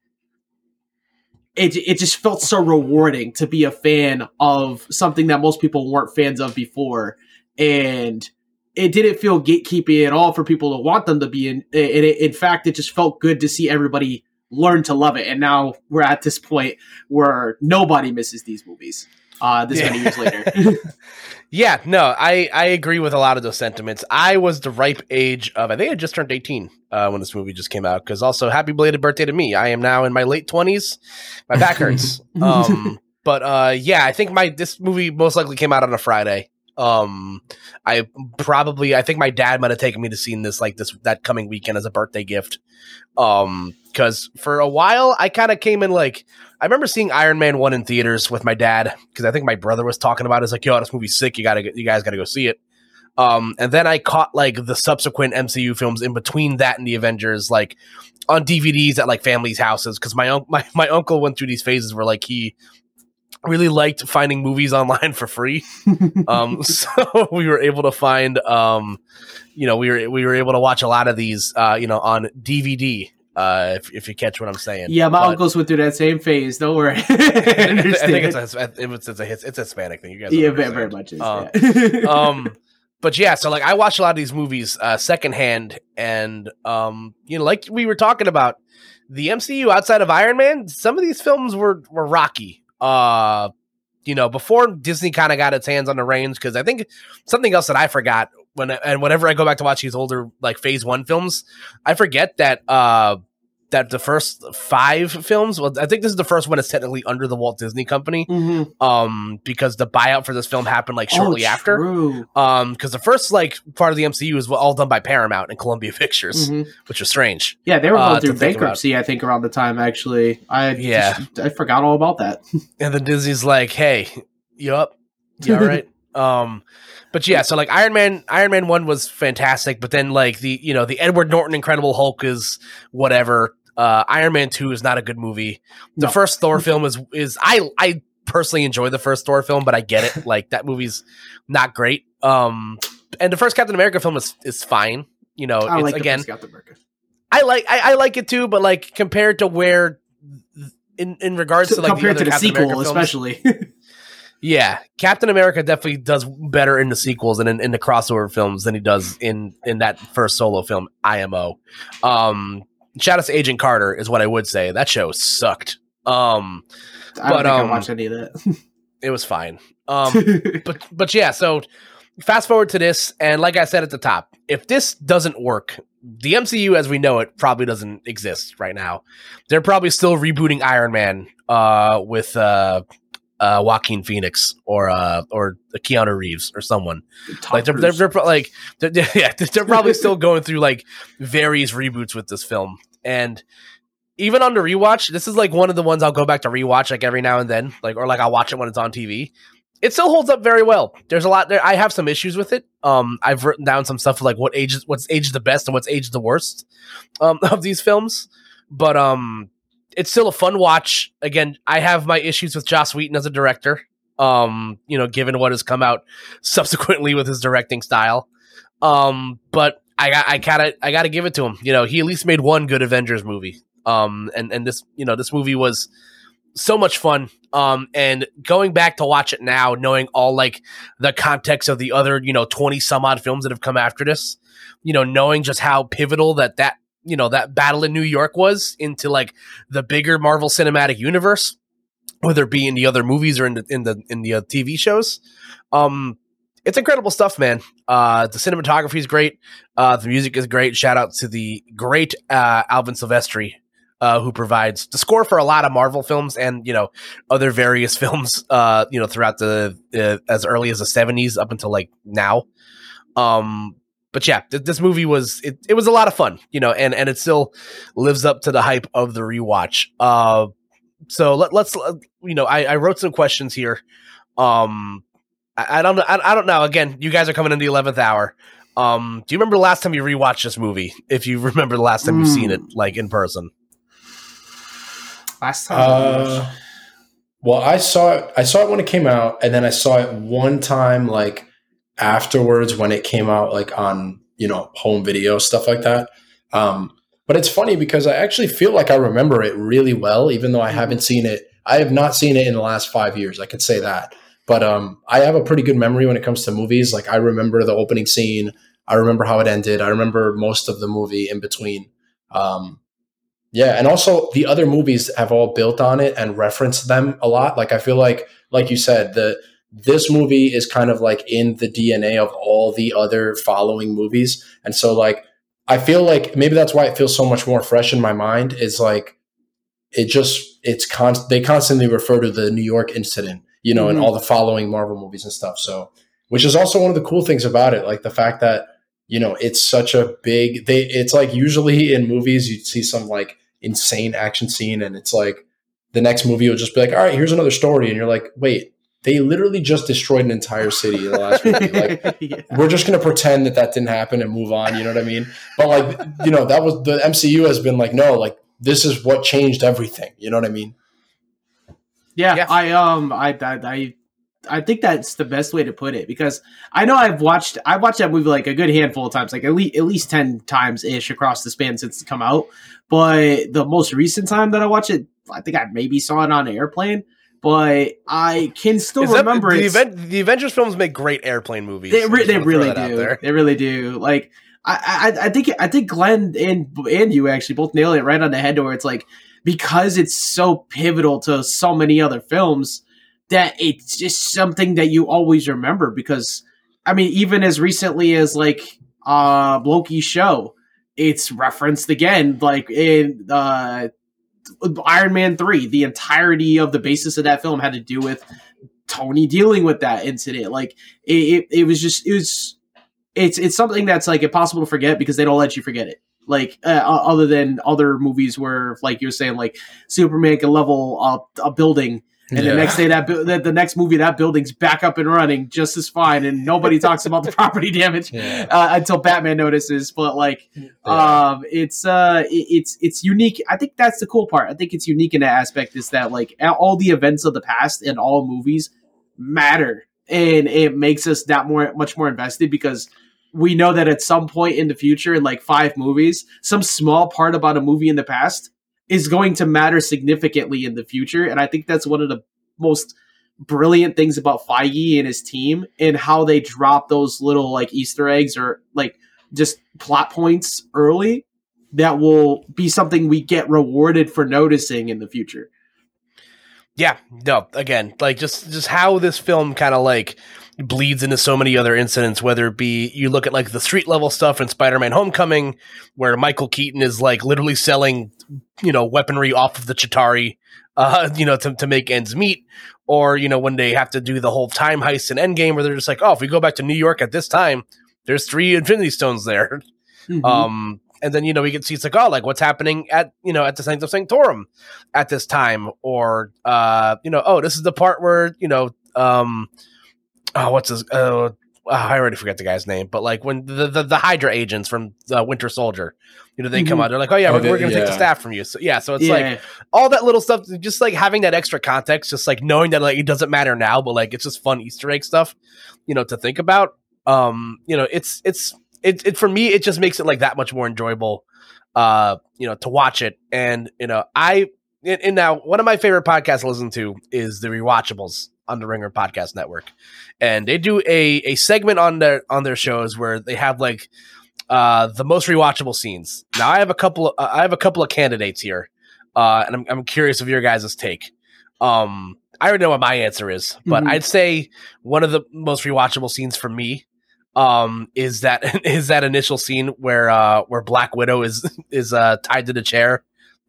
it, it just felt so rewarding to be a fan of something that most people weren't fans of before. And it didn't feel gatekeeping at all for people to want them to be in. in, in fact, it just felt good to see everybody learn to love it. And now we're at this point where nobody misses these movies uh, this yeah. many years later. [LAUGHS] yeah, no, I, I agree with a lot of those sentiments. I was the ripe age of, I think I just turned 18 uh, when this movie just came out. Because also, happy belated birthday to me. I am now in my late 20s. My back hurts. [LAUGHS] um, but uh, yeah, I think my this movie most likely came out on a Friday. Um, I probably I think my dad might have taken me to see this like this that coming weekend as a birthday gift. Um, because for a while I kind of came in like I remember seeing Iron Man one in theaters with my dad because I think my brother was talking about it. It's like, yo, this movie's sick. You gotta, you guys gotta go see it. Um, and then I caught like the subsequent MCU films in between that and the Avengers, like on DVDs at like families' houses. Because my un- [LAUGHS] my my uncle went through these phases where like he really liked finding movies [LAUGHS] online for free. um, [LAUGHS] so [LAUGHS] we were able to find, um, you know, we were we were able to watch a lot of these, uh, you know, on DVD. Uh, if, if you catch what I'm saying. Yeah, my but, uncles went through that same phase. Don't worry. I, think it's a, it's, a, it's a Hispanic thing. You guys, yeah, very, very much. Is, um, yeah. um, but yeah, so like I watched a lot of these movies uh, secondhand, and um, you know, like we were talking about, the MCU outside of Iron Man, some of these films were were rocky. Uh, you know, before Disney kind of got its hands on the reins, because I think something else that I forgot when and whenever I go back to watch these older like Phase One films, I forget that uh that the first five films well i think this is the first one that's technically under the walt disney company mm-hmm. um because the buyout for this film happened like shortly oh, after um because the first like part of the mcu was all done by paramount and columbia [LAUGHS] pictures mm-hmm. which was strange yeah they were going uh, through bankruptcy i think around the time actually i yeah just, i forgot all about that [LAUGHS] and then disney's like hey you up you all right [LAUGHS] um but yeah, so like Iron Man, Iron Man one was fantastic, but then like the you know the Edward Norton Incredible Hulk is whatever. Uh, Iron Man Two is not a good movie. The no. first Thor [LAUGHS] film is is I I personally enjoy the first Thor film, but I get it. like that movie's not great. Um, and the first Captain America film is is fine. You know, I like again. Captain America. I like I, I, like it too, but like compared to where in in regards so to like compared the to the Captain sequel, films, especially. [LAUGHS] yeah, Captain America definitely does better in the sequels and in, in, the crossover films than he does in in that first solo film, IMO. Um, shout out to Agent Carter is what I would say. That show sucked. Um, I but um, I watched any of that. [LAUGHS] it was fine. Um, [LAUGHS] but but yeah. So fast forward to this, and like I said at the top, if this doesn't work, the MCU as we know it probably doesn't exist right now. They're probably still rebooting Iron Man uh, with uh, uh, Joaquin Phoenix or uh, or Keanu Reeves or someone. Tom like they're, they're, they're, like they're, [LAUGHS] yeah they're probably still going through like various reboots with this film and even on the rewatch this is like one of the ones I'll go back to rewatch like every now and then like or like I'll watch it when it's on TV. It still holds up very well. There's a lot there. I have some issues with it. Um, I've written down some stuff like what ages, what's aged the best and what's aged the worst, um, [LAUGHS] of these films. But um, it's still a fun watch. Again, I have my issues with Joss Whedon as a director. Um, you know, given what has come out [LAUGHS] subsequently with his directing style. Um, but I I gotta I gotta give it to him. You know, he at least made one good Avengers movie. Um, and and this you know this movie was so much fun. Um, and going back to watch it now, knowing all like the context of the other, you know, 20 some odd films that have come after this, you know, knowing just how pivotal that that, you know, that battle in New York was into like the bigger Marvel Cinematic Universe, whether it be in the other movies or in the, in the, in the uh, TV shows. Um, it's incredible stuff, man. Uh, the cinematography is great. Uh, the music is great. Shout out to the great uh, Alvin Silvestri, uh, who provides the score for a lot of Marvel films and you know other various [LAUGHS] films. Uh, you know throughout the uh, as early as the seventies up until like now. Um, but yeah, th- this movie was it, it was a lot of fun, you know, and and it still lives up to the hype of the rewatch. Uh, so let, let's uh, you know I, I wrote some questions here. Um, I, I don't know. I, I don't know. Again, you guys are coming in the eleventh hour. Um, do you remember the last time you rewatched this movie? If you [LAUGHS] remember the last time you've seen it, like in person. Last time. Uh, well, I saw it. I saw it when it came out, and then I saw it one time, like afterwards when it came out, like on you know home video stuff like that. Um, but it's funny because I actually feel like I remember it really well, even though I haven't seen it. I have not seen it in the last five years. I could say that, but um, I have a pretty good memory when it comes to movies. Like I remember the opening scene. I remember how it ended. I remember most of the movie in between. Um, yeah, and also the other movies have all built on it and referenced them a lot. Like I feel like, like you said, the this movie is kind of like in the DNA of all the other following movies, and so like I feel like maybe that's why it feels so much more fresh in my mind. Is like it just it's con they constantly refer to the New York incident, you know, Mhm. and all the following Marvel movies and stuff. So, which is also one of the cool things about it, like the fact that you know it's such a big. They it's like usually in movies you'd see some like insane action scene, and it's like the next movie will just be like, all right, here's another story, and you're like, wait, they literally just destroyed an entire city in the last movie. [LAUGHS] Like Yeah. we're just going to pretend that that didn't happen and move on. You know what I mean? But like, you know, that was the MCU has been like, no, like this is what changed everything. You know what I mean? Yeah, Yeah. I um I, I I I think that's the best way to put it because I know I've watched I watched that movie like a good handful of times, like at least at least ten times ish across the span since it's come out. But the most recent time that I watched it, I think I maybe saw it on an airplane. But I can still that- remember the, event, the Avengers films make great airplane movies. They, re- they really do. They really do. Like I, I, I think I think Glenn and and you actually both nailed it right on the head. Where it's like because it's so pivotal to so many other films that it's just something that you always remember. Because I mean, even as recently as like uh Loki's show, it's referenced again, like in uh Iron Man three. The entirety of the basis of that film had to do with Tony dealing with that incident. Like it, it, it was just it was it's it's something that's like impossible to forget because they don't let you forget it. Like uh, other than other movies where, like you were saying, like Superman can level a building, and the next day that bu- the, the next movie that building's back up and running just as fine, and nobody [LAUGHS] talks about the property damage Yeah. uh, until Batman notices. But like, Yeah. um, it's uh, it- it's it's unique. I think that's the cool part. I think it's unique in that aspect is that like all the events of the past and all movies matter, and it makes us that more much more invested because we know that at some point in the future, in like five movies, some small part about a movie in the past is going to matter significantly in the future, and I think that's one of the most brilliant things about Feige and his team and how they drop those little like Easter eggs or like just plot points early that will be something we get rewarded for noticing in the future. Yeah, no, again, like just just how this film kind of like bleeds into so many other incidents, whether it be you look at like the street level stuff in Spider-Man Homecoming, where Michael Keaton is like literally selling, you know, weaponry off of the Chitauri, uh, [LAUGHS] you know, to, to make ends meet. Or, you know, when they have to do the whole time heist in Endgame where they're just like, oh, if we go back to New York at this time, there's three Infinity Stones there. Mhm. Um, and then you know we can see it's like oh like what's happening at you know at the Sanctum Sanctorum at this time, or uh, you know oh this is the part where you know um, oh what's his uh, I already forget the guy's name, but like when the the, the Hydra agents from uh, Winter Soldier, you know they come Mhm. out they're like oh yeah Oh, we're, they- we're gonna take the staff from you, so yeah so it's yeah. like all that little stuff, just like having that extra context, just like knowing that like it doesn't matter now, but like it's just fun Easter egg stuff, you know, to think about. Um, you know, it's it's it, it for me, it just makes it like that much more enjoyable, uh, you know, to watch it. And you know, I and, and now one of my favorite podcasts to listen to is the Rewatchables on the Ringer Podcast Network, and they do a a segment on their on their shows where they have like uh the most rewatchable scenes. Now I have a couple of, I have a couple of candidates here, uh, and I'm I'm curious of your guys' take. Um, I already know what my answer is, but Mhm. I'd say one of the most rewatchable scenes for me um is that [LAUGHS] is that initial scene where uh where Black Widow is [LAUGHS] is uh tied to the chair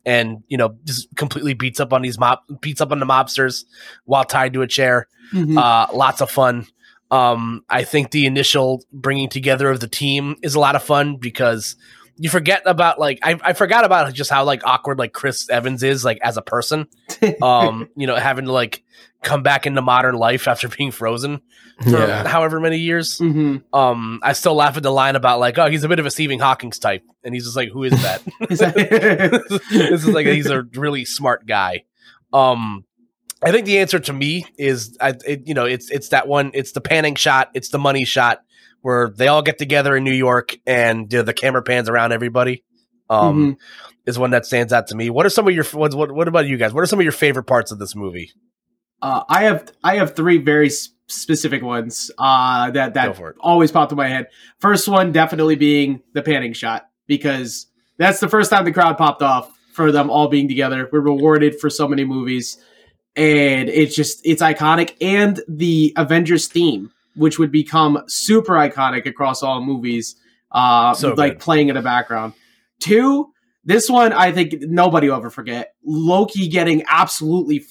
and you know just completely beats up on these mob beats up on the mobsters while tied to a chair Mhm. uh lots of fun um i think the initial bringing together of the team is a lot of fun because you forget about like I, I forgot about just how like awkward like chris evans is like as a person [LAUGHS] um you know having to like come back into modern life after [LAUGHS] being frozen for Yeah. however many years Mhm. um i still laugh at the line about like oh he's a bit of a stephen hawking's type and he's just like who is that [LAUGHS] Is that- this is like he's a really smart guy. Um, I think the answer to me is, I, it, you know, it's it's that one. It's the panning shot. It's the money shot where they all get together in New York and you know, the camera pans around everybody. Um, is one that stands out to me. What are some of your what, what what about you guys? What are some of your favorite parts of this movie? Uh, I have I have three very specific ones uh, that that always popped in my head. First one definitely being the panning shot because that's the first time the crowd popped off for them all being together. We're rewarded for so many movies, and it's just it's iconic. And the Avengers theme, which would become super iconic across all movies, uh, So like good. playing in the background. Two, this one I think nobody will ever forget. Loki getting absolutely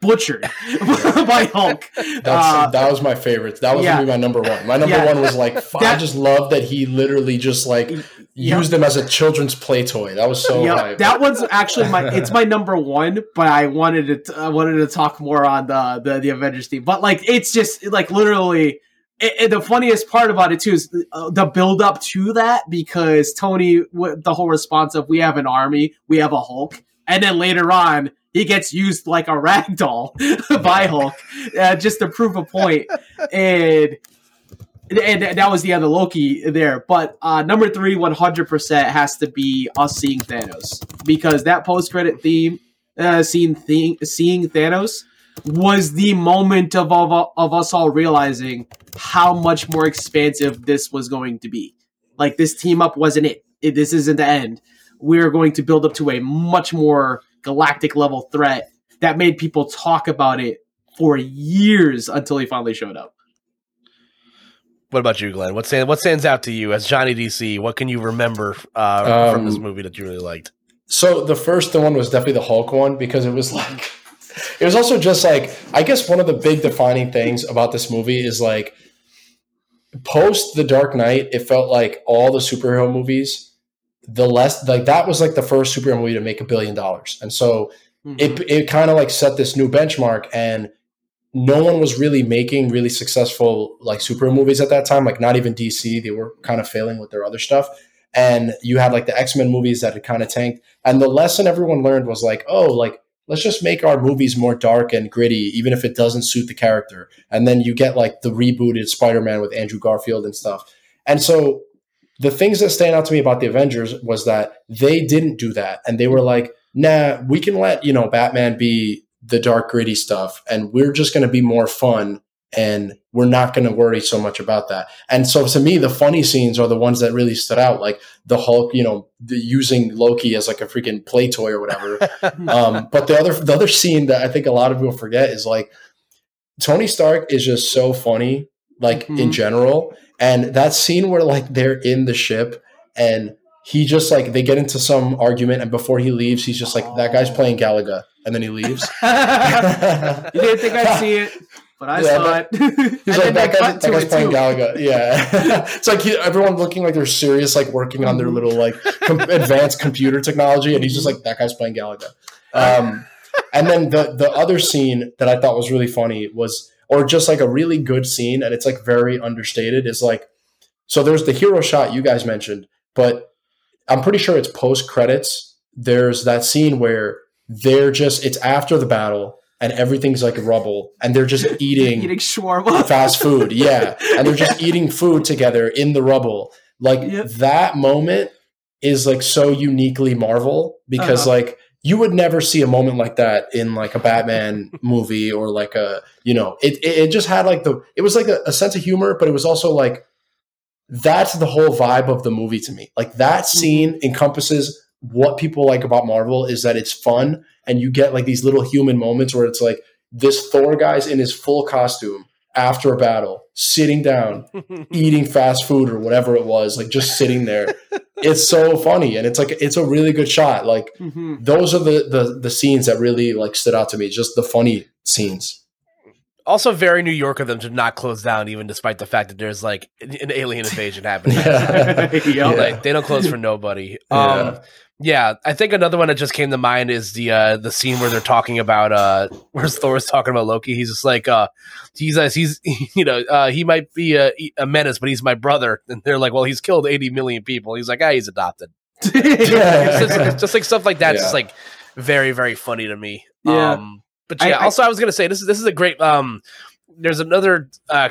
butchered [LAUGHS] by Hulk. That's Uh, that was my favorite. That was yeah. gonna be my number one. My number Yeah. one was like f- I That- just love that he literally just like Used them as a children's play toy. That was so yeah, that one's actually my it's my [LAUGHS] number one, but I wanted to I wanted to talk more on the the, the Avengers team. But like it's just like literally it, it- the funniest part about it too is uh, the build up to that because Tony the whole response of we have an army, we have a Hulk, and then later on he gets used like a rag doll [LAUGHS] by Hulk uh, just to prove a point. And and that was the other Loki there. But uh, number three, one hundred percent, has to be us seeing Thanos because that post credit theme, uh, seeing thing, seeing Thanos was the moment of, of of us all realizing how much more expansive this was going to be. Like this team up wasn't it. it this isn't the end. We're going to build up to a much more galactic level threat that made people talk about it for years until he finally showed up. What about you, Glenn? What stands what stands out to you as Johnny DC? What can you remember uh, from this Um, movie that you really liked? So the first the one was definitely the Hulk one because it was like [LAUGHS] it was also just like I guess one of the big defining things about this movie is like post the Dark Knight, it felt like all the superhero movies, the less like that was like the first superhero movie to make a billion dollars. And so it it kind of like set this new benchmark and no one was really making really successful like superhero movies at that time like not even dc they were kind of failing with their other stuff. And you had like the x-men movies that had kind of tanked. And the lesson everyone learned was like oh like let's just make our movies more dark and gritty even if it doesn't suit the character. And then you get like the rebooted spider-man with andrew garfield and stuff. And so the things that stand out to me about the avengers was that they didn't do that. And they were like nah we can let you know batman be the dark gritty stuff and we're just going to be more fun and we're not going to worry so much about that and so to me the funny scenes are the ones that really stood out like the hulk you know the, using loki as like a freaking play toy or whatever [LAUGHS] um, but the other the other scene that i think a lot of people forget is like tony stark is just so funny like in Mhm. general and that scene where like they're in the ship and he just like they get into some argument and before he leaves he's just like that guy's playing galaga and then he leaves [LAUGHS] you didn't think I'd see it, but I Yeah, saw it. [LAUGHS] He's like that, guy, that guy's playing too. Galaga. [LAUGHS] Yeah, it's like he, everyone looking like they're serious, like working on their little like com- advanced computer technology, and he's just like that guy's playing Galaga. Um, and then the the other scene that I thought was really funny was, or just like a really good scene, and it's like very understated. Is like, so there's the hero shot you guys mentioned, but I'm pretty sure it's post credits. There's that scene where they're just it's after the battle and everything's like rubble, and they're just [LAUGHS] eating Eating shawarma. fast food [LAUGHS] yeah and they're just eating food together in the rubble like Yep. that moment is like so uniquely marvel because Uh-huh. like you would never see a moment like that in like a Batman [LAUGHS] movie or like a you know it it, it just had like the it was like a, a, sense of humor, but it was also like that's the whole vibe of the movie to me. Like that mm-hmm. scene encompasses what people like about Marvel is that it's fun and you get like these little human moments where it's like this Thor guy's in his full costume after a battle, sitting down, [LAUGHS] eating fast food or whatever it was, like just sitting there. [LAUGHS] it's so funny and it's like it's a really good shot. Like mm-hmm. those are the, the the scenes that really like stood out to me, just the funny scenes. Also, very New York of them to not close down, even despite the fact that there's like an alien invasion happening. [LAUGHS] yeah. [LAUGHS] yeah. Like they don't close for nobody. [LAUGHS] Um, yeah, I think another one that just came to mind is the uh the scene where they're talking about uh where Thor's talking about Loki. He's just like uh he's uh, he's you know uh he might be a, a menace, but he's my brother. And they're like, well, he's killed eighty million people. He's like, ah, he's adopted. it's, just, it's, just, like stuff like that. Yeah. Just like very very funny to me. Yeah. Um, but yeah. I, also, I was gonna say this is this is a great um. There's another uh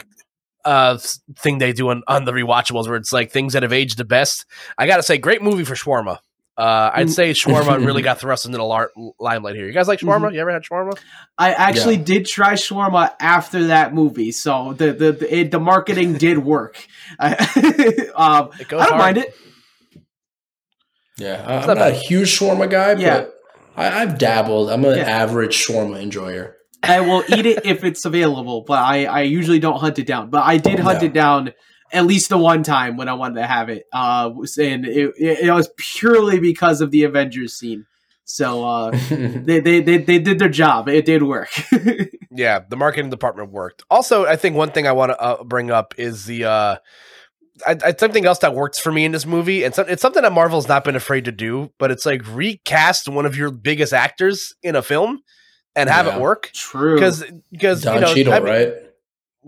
uh thing they do on, on the rewatchables where it's like things that have aged the best. I gotta say, great movie for shawarma. Uh, I'd say shawarma [LAUGHS] really got thrust into the lar- limelight here. You guys like shawarma? Mm-hmm. You ever had shawarma? I actually yeah. did try shawarma after that movie, so the the the, it, the marketing [LAUGHS] did work. [LAUGHS] um, I don't hard. mind it. Yeah, I'm not, not a huge shawarma guy, yeah. but I, have dabbled. I'm an yeah. average shawarma enjoyer. I will eat it if it's available, but I, I usually don't hunt it down. But I did hunt yeah. it down at least the one time when I wanted to have it. Uh, and it, it, it was purely because of the Avengers scene. So uh, [LAUGHS] they, they, they they did their job. It did work. [LAUGHS] yeah, the marketing department worked. Also, I think one thing I want to uh, bring up is the uh, I, I, something else that works for me in this movie, and so, it's something that Marvel's not been afraid to do. But it's like recast one of your biggest actors in a film and have yeah, it work. True, because because Don you know, Cheadle, I mean, right?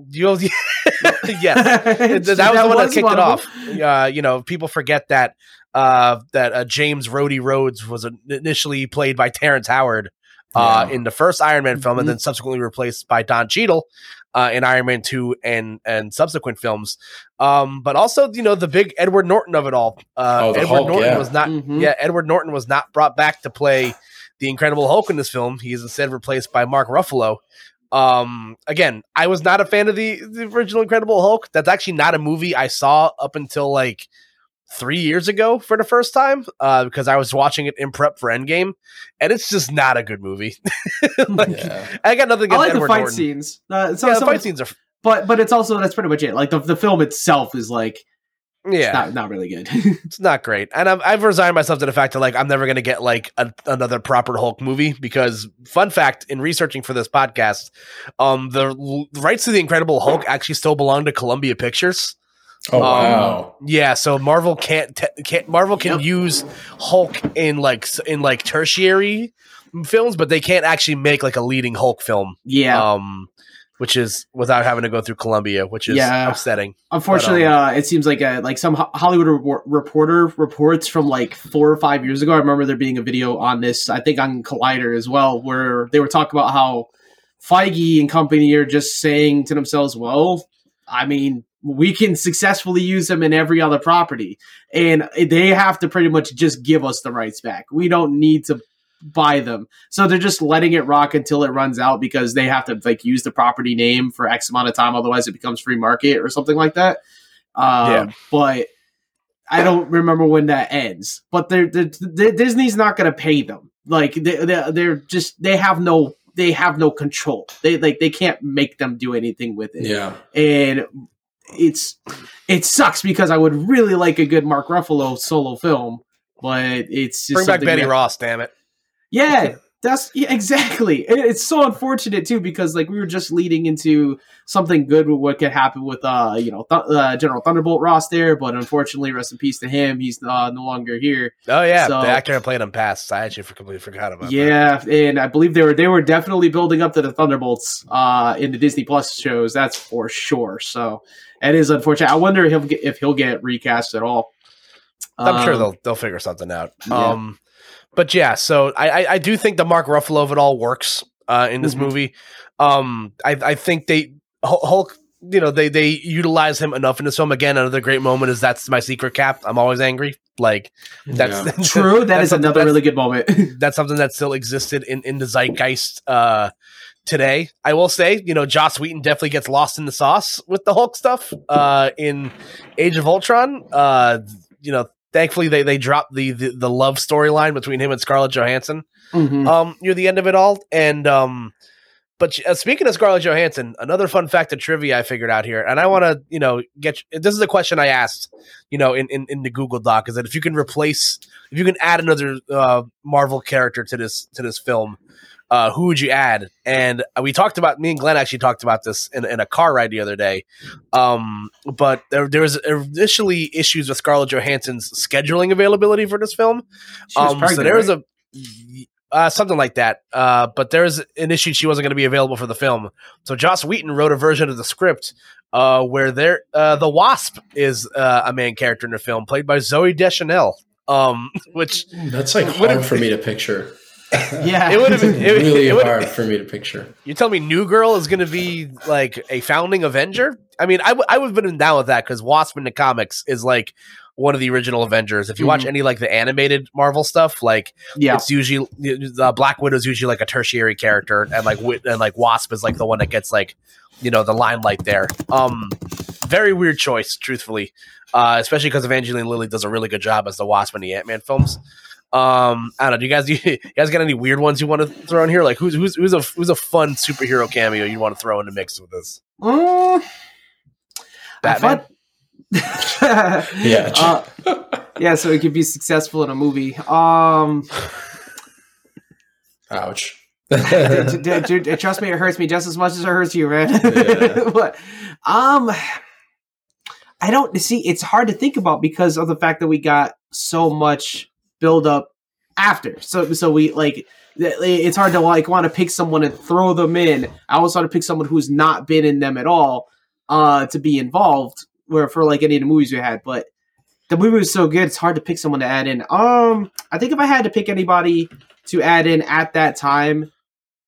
You, [LAUGHS] yes, [LAUGHS] that, was the one that kicked it off. Uh, you know, people forget that uh, that uh, James Rhodey Rhodes was initially played by Terrence Howard uh, yeah. in the first Iron Man film, mm-hmm. and then subsequently replaced by Don Cheadle uh, in Iron Man two and and subsequent films. Um, but also, you know, the big Edward Norton of it all. Uh, oh, Edward Hulk, Norton yeah. was not. Mm-hmm. Yeah, Edward Norton was not brought back to play the Incredible Hulk in this film. He is instead replaced by Mark Ruffalo. Um, again, I was not a fan of the, the original Incredible Hulk. That's actually not a movie I saw up until like three years ago for the first time uh, because I was watching it in prep for Endgame, and it's just not a good movie. [LAUGHS] like, yeah. I got nothing. I like Edward the fight Norton. scenes. Uh, so, yeah, the fight scenes are, but but it's also that's pretty much it. Like the the film itself is like yeah, not, not really good. [LAUGHS] it's not great, and I've, I've resigned myself to the fact that like I'm never going to get like a, another proper Hulk movie because fun fact in researching for this podcast, um, the l- rights to the Incredible Hulk actually still belong to Columbia Pictures. Oh um, wow! Yeah, so Marvel can't te- can't Marvel can yep. use Hulk in like in like tertiary films, but they can't actually make like a leading Hulk film. Yeah. Um, which is without having to go through Columbia, which is yeah. upsetting. Unfortunately, but, um, uh, it seems like a, like some Hollywood re- reporter reports from like four or five years ago. I remember there being a video on this, I think on Collider as well, where they were talking about how Feige and company are just saying to themselves, "Well, I mean, we can successfully use them in every other property, and they have to pretty much just give us the rights back. We don't need to buy them. So they're just letting it rock until it runs out because they have to like use the property name for X amount of time, otherwise it becomes free market or something like that. Um, yeah. But I don't remember when that ends. But they're, they're, they're Disney's not going to pay them. Like they, they're, they're just they have no they have no control. They like they can't make them do anything with it. Yeah, and it's it sucks because I would really like a good Mark Ruffalo solo film, but it's just bring back Betty that, Ross. Damn it! Yeah, that's yeah, exactly. It's so unfortunate too because like we were just leading into something good with what could happen with uh you know th- uh, General Thunderbolt Ross there, but unfortunately, rest in peace to him. He's uh, no longer here. Oh yeah, so, the actor who played him passed. I actually completely forgot about. Yeah, that. and I believe they were they were definitely building up to the Thunderbolts uh in the Disney Plus shows. That's for sure. So it is unfortunate. I wonder if he'll get, if he'll get recast at all. I'm um, sure they'll they'll figure something out. Yeah. Um but yeah, so I, I, I do think the Mark Ruffalo of it all works uh, in this mm-hmm. movie. Um, I I think they Hulk, you know, they they utilize him enough in this film. Again, another great moment is that's my secret cap. I'm always angry. Like that's, Yeah. [LAUGHS] True. That that's is another really good moment. [LAUGHS] that's something that still existed in, in the zeitgeist uh, today. I will say, you know, Joss Whedon definitely gets lost in the sauce with the Hulk stuff uh, in Age of Ultron. Uh, you know, thankfully they they dropped the the, the love storyline between him and Scarlett Johansson Mhm. um near the end of it all and um but uh, speaking of Scarlett Johansson, another fun fact of trivia I figured out here, and I want to, you know, get this is a question I asked, you know, in, in, in the Google Doc, is that if you can replace, if you can add another uh, Marvel character to this to this film, uh, who would you add? And uh, we talked about me and Glenn actually talked about this in, in a car ride the other day. Um, but there there was initially issues with Scarlett Johansson's scheduling availability for this film. She was Um, so there was right? a uh, something like that. Uh, but there was an issue she wasn't going to be available for the film. So Joss Whedon wrote a version of the script uh, where there uh, the Wasp is uh, a main character in the film, played by Zooey Deschanel. Um, [LAUGHS] which That's like hard for me to picture. [LAUGHS] yeah, it would've been- it- really it would've- hard for me to picture. you tell me New Girl is going to be like a founding Avenger. I mean, I w- I would have been down with that because Wasp in the comics is like one of the original Avengers. If you watch Mhm. any like the animated Marvel stuff, like yeah. it's usually the Black Widow is usually like a tertiary character, and like Wi- and like Wasp is like the one that gets like you know the limelight there. Um, very weird choice, truthfully, uh, especially because Evangeline Lilly does a really good job as the Wasp in the Ant Man films. Um, I don't know. Do you guys do [LAUGHS] you, guys got any weird ones you want to throw in here? Like who's who's who's a who's a fun superhero cameo you want to throw in the mix with this? Mm, Batman. thought- [LAUGHS] [LAUGHS] Yeah. Uh, yeah, so it could be successful in a movie. Um, Ouch. dude, dude, dude, trust me, it hurts me just as much as it hurts you, man. Yeah. but, um, I don't see. It's hard to think about because of the fact that we got so much build up after. So, so we like. It's hard to like want to pick someone and throw them in. I also want to pick someone who's not been in them at all uh, to be involved. Where for like any of the movies we had, but the movie was so good, it's hard to pick someone to add in. Um, I think if I had to pick anybody to add in at that time,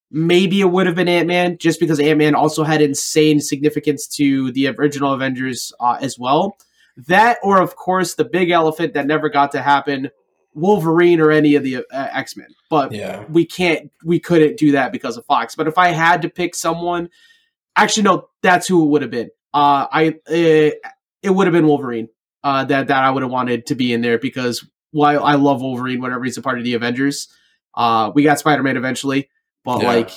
maybe it would have been Ant Man, just because Ant Man also had insane significance to the original Avengers uh, as well. That, or of course, the big elephant that never got to happen, Wolverine or any of the uh, X Men. But Yeah. we can't, we couldn't do that because of Fox. But if I had to pick someone, actually, no, that's who it would have been. Uh, I uh, it would have been Wolverine. Uh, that that I would have wanted to be in there because while I love Wolverine whenever he's a part of the Avengers, uh, we got Spider Man eventually, but Yeah. like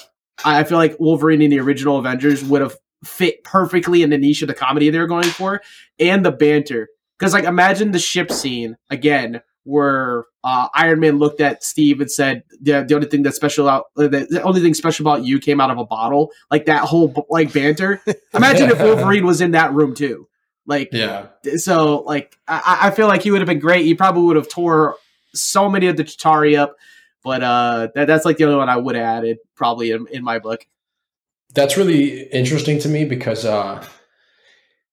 I I feel like Wolverine in the original Avengers would have fit perfectly in the niche of the comedy they were going for and the banter. Because like imagine the ship scene again where uh, Iron Man looked at Steve and said, "the the only thing that's special out uh, the, the only thing special about you came out of a bottle." Like that whole like banter. [LAUGHS] Imagine if Wolverine was in that room too. Like Yeah. so like I, I feel like he would have been great. He probably would have tore so many of the Chitauri up, but uh, that, that's like the only one I would have added probably in, in my book. That's really interesting to me because uh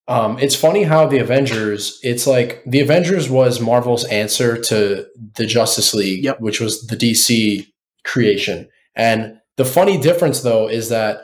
um it's funny how the Avengers it's like the Avengers was Marvel's answer to the Justice League, Yep. which was the DC creation. And the funny difference though is that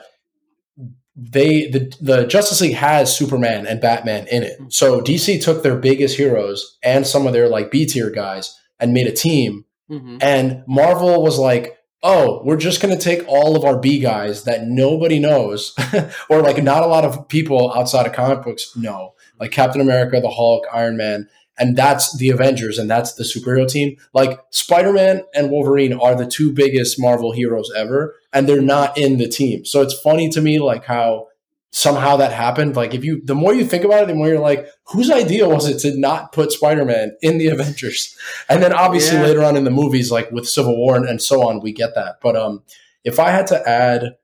they the, the Justice League has Superman and Batman in it. So DC took their biggest heroes and some of their like B tier guys and made a team Mm-hmm. and Marvel was like, oh, we're just going to take all of our B guys that nobody knows, [LAUGHS] or like not a lot of people outside of comic books know, like Captain America, the Hulk, Iron Man. And that's the Avengers, and that's the superhero team. Like Spider Man and Wolverine are the two biggest Marvel heroes ever, and they're not in the team. So it's funny to me, like how somehow that happened. Like if you, the more you think about it, the more you're like, whose idea was it to not put Spider Man in the [LAUGHS] Avengers? And then obviously Yeah. later on in the movies, like with Civil War and, and so on, we get that. But um, if I had to add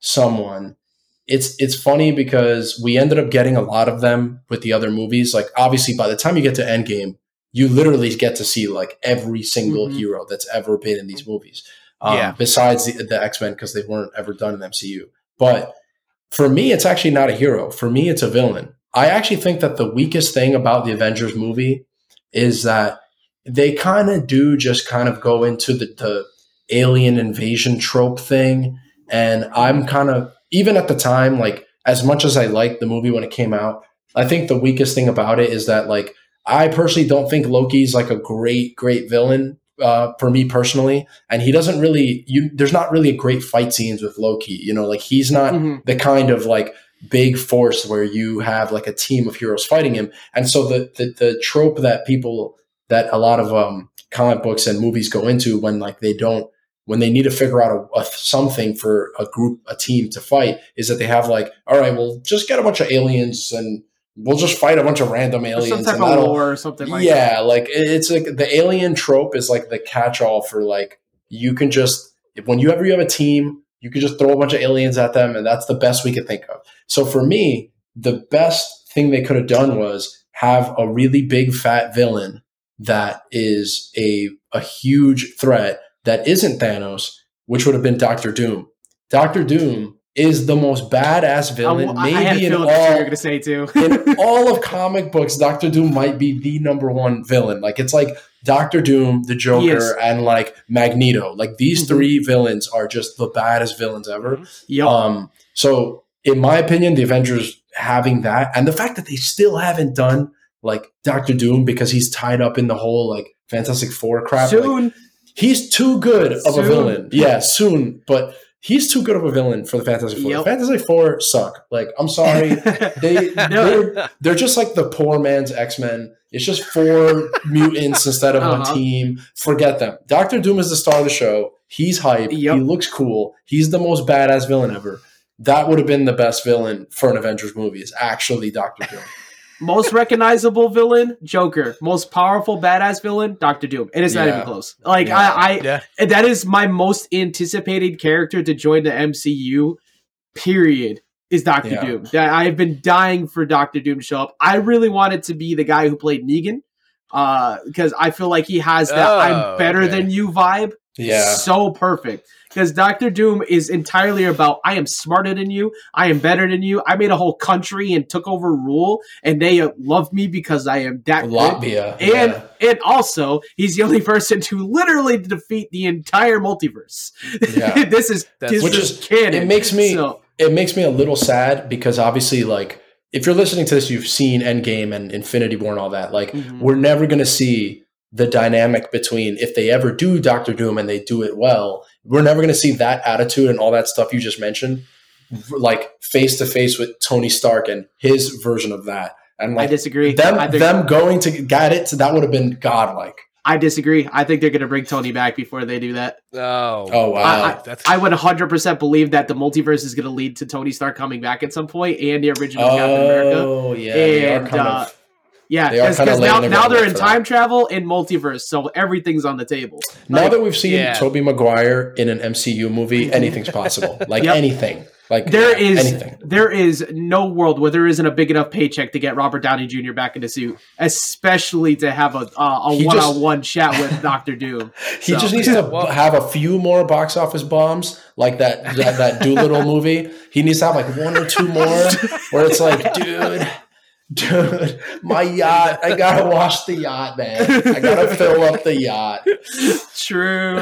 someone, it's it's funny because we ended up getting a lot of them with the other movies. Like obviously, by the time you get to Endgame, you literally get to see like every single Mhm. hero that's ever been in these movies. Um, Yeah. Besides the, the X Men because they weren't ever done in MCU, but for me, it's actually not a hero. For me, it's a villain. I actually think that the weakest thing about the Avengers movie is that they kind of do just kind of go into the, the alien invasion trope thing. And I'm kind of, even at the time, like, as much as I liked the movie when it came out, I think the weakest thing about it is that, like, I personally don't think Loki's like a great, great villain uh, for me personally, and he doesn't really. You there's not really a great fight scenes with Loki. You know, like he's not Mhm. the kind of like big force where you have like a team of heroes fighting him. And so the the, the trope that people that a lot of um, comic books and movies go into when like they don't when they need to figure out a, a something for a group a team to fight is that they have like all right well just get a bunch of aliens and we'll just fight a bunch of random aliens some type and of lore or something like that. yeah, like it's like the alien trope is like the catch-all for like you can just whenever you ever you have a team, you can just throw a bunch of aliens at them, and that's the best we could think of. So for me, the best thing they could have done was have a really big fat villain that is a a huge threat that isn't Thanos, which would have been Doctor Doom. Doctor Doom is the most badass I, villain, I a maybe in feeling that's what you were all going to say too. in [LAUGHS] all of comic books, Doctor Doom might be the number one villain. Like it's like Doctor Doom, the Joker, and like Magneto. Like these Mhm. three villains are just the baddest villains ever. yep. Um, so in my opinion, the Avengers having that and the fact that they still haven't done like Doctor Doom because he's tied up in the whole like Fantastic Four crap. like, Soon. he's too good of a villain. Yeah, soon, but he's too good of a villain for the Fantastic Four. Yep. Fantastic Four suck. Like I'm sorry. [LAUGHS] They they're, they're just like the poor man's X Men. It's just four [LAUGHS] mutants instead of Uh-huh. a team. Forget them. Doctor Doom is the star of the show. He's hype. Yep. He looks cool. He's the most badass villain ever. That would have been the best villain for an Avengers movie. Is actually Doctor Doom. [LAUGHS] Most recognizable villain, Joker. Most powerful, badass villain, Doctor Doom. And It is not even close. Like Yeah. I, I Yeah. that is my most anticipated character to join the MCU. Period. Is Doctor Yeah. Doom? That I've been dying for Doctor Doom to show up. I really wanted to be the guy who played Negan, uh, because I feel like he has that Oh, "I'm better okay. than you" vibe. Yeah. so perfect. Because Doctor Doom is entirely about I am smarter than you, I am better than you. I made a whole country and took over rule, and they uh, love me because I am that good. Latvia. And yeah. and also, he's the only [LAUGHS] person to literally defeat the entire multiverse. Yeah. [LAUGHS] this is That's- this Which is is- canon. it makes me- so, it makes me a little sad because obviously like if you're listening to this you've seen endgame and infinity war and all that like Mhm. we're never going to see the dynamic between if they ever do dr doom and they do it well we're never going to see that attitude and all that stuff you just mentioned like face to face with tony stark and his version of that and I disagree. them I, think, them going to get it so that would have been godlike I disagree. I think they're going to bring Tony back before they do that. Oh, oh wow I- that's I would 100% believe that the multiverse is going to lead to Tony Stark coming back at some point and the original Captain America. oh yeah they are And, kind uh, of Yeah, because now, now they're in for that. time travel and multiverse, so everything's on the table. Now Like, that we've seen yeah. Tobey Maguire in an MCU movie, anything's possible. [LAUGHS] Like Yep. anything. Like there is anything. there is no world where there isn't a big enough paycheck to get Robert Downey Jr. back in the suit, especially to have a uh, a one on one chat with [LAUGHS] Doctor Doom. He So- just needs to Well- have a few more box office bombs, like that that, that Dolittle [LAUGHS] movie. He needs to have like one or two more, where it's like, dude, dude, my yacht. I gotta wash the yacht, man. I gotta fill up the yacht. True.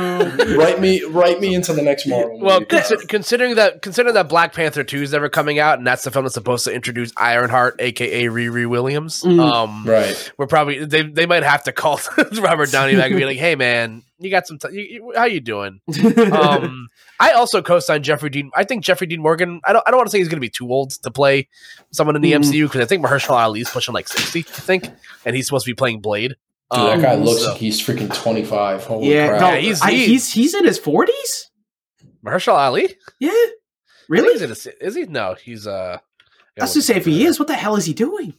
Write me, write me into the next Marvel. well, movie. consi- considering that considering that Black Panther two is never coming out, and that's the film that's supposed to introduce Ironheart, aka Riri Williams. Mm. Um, right? we're probably they they might have to call [LAUGHS] Robert Downey back and be like, "Hey, man, you got some? T- you, you- how you doing?" [LAUGHS] Um, I also co-signed Jeffrey Dean. I think Jeffrey Dean Morgan. I don't. I don't want to say he's going to be too old to play someone in the Mm. MCU because I think Mahershala Ali is pushing like sixty. I think, and he's supposed to be playing Blade. Dude, Um, that guy looks so- like he's freaking twenty five. Holy yeah, crap! no, Yeah, he's- I- he's he's in his forties. Mahershala Ali. Yeah, really? He's in his- is he? No, he's uh. I was to say if he is, what the hell is he doing?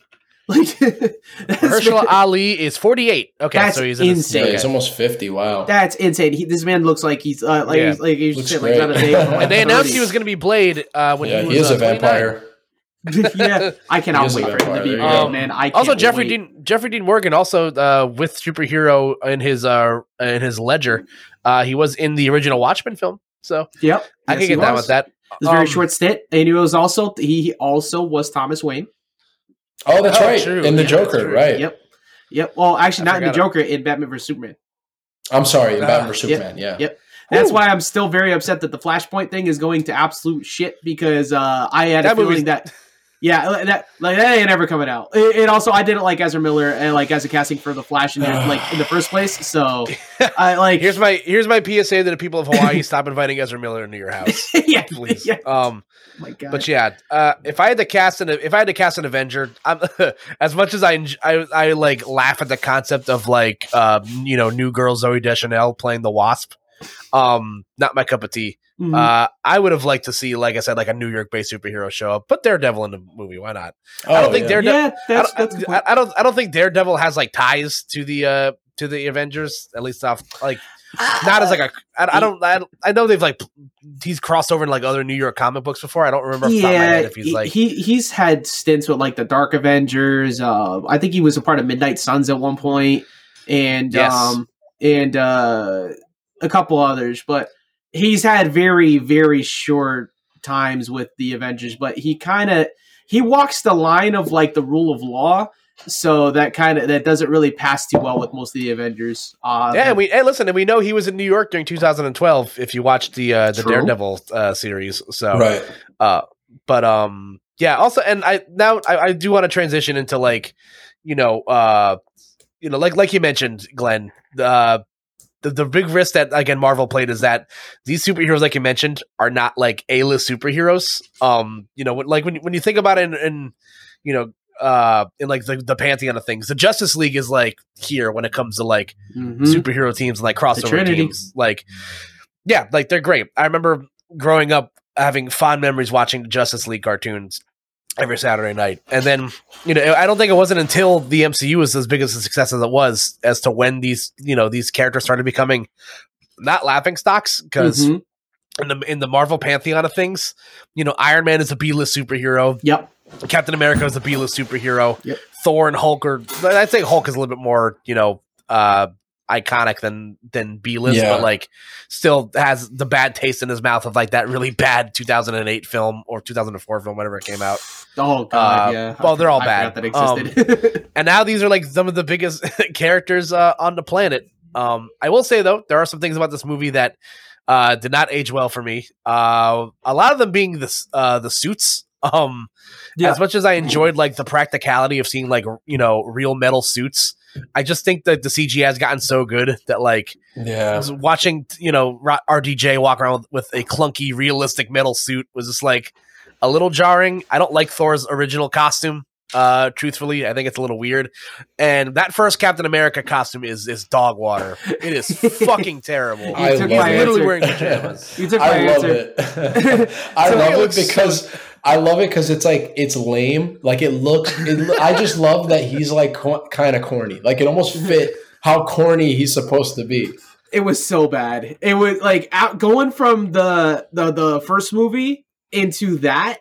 Like [LAUGHS] that's, Mahershala Ali is forty-eight. Okay, That's so he's in his, insane. Yeah, okay. he's almost fifty. Wow. that's insane. He, this man looks like he's uh, like Yeah. he's like he's Looks shit, like he's on a great. date [LAUGHS] And they announced he was going to be Blade uh, when yeah, he he, was is a uh, 29. vampire. [LAUGHS] yeah, I cannot He is wait for him to be there you Blade, go. man. I can't Also, Jeffrey wait. Dean Jeffrey Dean Morgan also uh, with superhero in his uh in his ledger. Uh, he was in the original Watchmen film, so Yep, I Yes, can he get down was. with that. It was a very Um, short stint, and he was also he also was Thomas Wayne. Oh, that's Oh, right. true. In the Yeah, Joker, right? Yep, yep. Well, actually, I not in the forgot Joker, in Batman vs Superman. I'm sorry, in Ah, Batman vs Superman. Yeah. Yep. That's Ooh. why I'm still very upset that the Flashpoint thing is going to absolute shit because uh, I had That a feeling movie's- that Yeah, that like that ain't ever coming out. And and also, I didn't like Ezra Miller and like as a casting for the Flash in the, [SIGHS] like in the first place. So [LAUGHS] I like Here's my here's my PSA to the people of Hawaii: stop inviting Ezra Miller into your house, [LAUGHS] yeah, please. yeah. Um, my God. but yeah, uh, if I had to cast an if I had to cast an Avenger, I'm, [LAUGHS] as much as I, I I like laugh at the concept of like uh, you know new girl Zooey Deschanel playing the Wasp, um, not my cup of tea. Mhm. Uh, I would have liked to see, like I said, like a New York based superhero show up. Put Daredevil in the movie. Why not? I don't Oh, think yeah. they're- yeah, I that's don't, that's I. I don't. I don't think Daredevil has like ties to the uh to the Avengers. At least off like not as like a. I, I don't. I, I know they've like he's crossed over in like other New York comic books before. I don't remember off the top of my yeah, if he's like. he he's had stints with like the Dark Avengers. Uh, I think he was a part of Midnight Suns at one point, and Yes. um, and uh, a couple others. But he's had very very short times with the Avengers. But he kind of he walks the line of like the rule of law. So that kind of that doesn't really pass too well with most of the Avengers. Uh, yeah, and we hey, listen, and we know he was in New York during 2012. If you watched the uh, the True. Daredevil uh, series, so Right. Uh, but um, yeah. Also, and I now I, I do want to transition into like, you know, uh, you know, like like you mentioned, Glenn. Uh, the the big risk that again Marvel played is that these superheroes, like you mentioned, are not like A list superheroes. Um, you know, like when when you think about it in, in you know. Uh, in like the, the pantheon of things, the Justice League is like here when it comes to like mhm. superhero teams and like crossover teams. Like, yeah, like they're great. I remember growing up having fond memories watching Justice League cartoons every Saturday night. And then, you know, I don't think it wasn't until the MCU was as big as a success as it was as to when these, you know, these characters started becoming not laughing stocks because Mhm. in the in the Marvel pantheon of things, you know, Iron Man is a B-list superhero. Yep. Captain America is a B-list superhero. Yep. Thor and Hulk are. I'd say Hulk is a little bit more, you know, uh, iconic than than B-list, Yeah. but like still has the bad taste in his mouth of like that really bad 2008 film or 2004 film, whatever it came out. Oh god, Uh, yeah. well, they're all I bad. That existed. [LAUGHS] And now these are like some of the biggest [LAUGHS] characters uh, on the planet. Um, I will say though, there are some things about this movie that uh, did not age well for me. Uh, a lot of them being the uh, the suits. Um, Yeah. as much as I enjoyed like the practicality of seeing like you know real metal suits, I just think that the CG has gotten so good that like Yeah. was watching you know RDJ walk around with, with a clunky realistic metal suit was just like a little jarring. I don't like Thor's original costume. Uh, truthfully, I think it's a little weird. And that first Captain America costume is is dog water. It is [LAUGHS] fucking terrible. I took love my literally answer. wearing pajamas. [LAUGHS] You took my I love answer. it. [LAUGHS] I So love it it looks so- because I love it because it's like it's lame. Like it looks. It, I just love that he's like co- kind of corny. Like it almost fit how corny he's supposed to be. It was so bad. It was like out, going from the the the first movie into that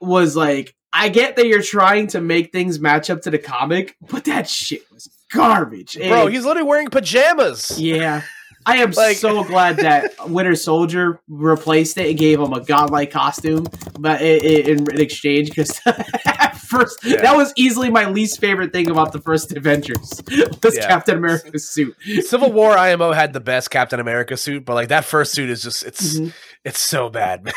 was like I get that you're trying to make things match up to the comic, but that shit was garbage. Bro, And- he's literally wearing pajamas. yeah. I am [LAUGHS] Like- so glad that Winter Soldier replaced it and gave him a godlike costume, but i- i- in, in exchange, because [LAUGHS] first Yeah. that was easily my least favorite thing about the first Avengers [LAUGHS] was Yeah. Captain America's suit. Civil War IMO had the best Captain America suit, but like that first suit is just it's Mhm. it's so bad, man.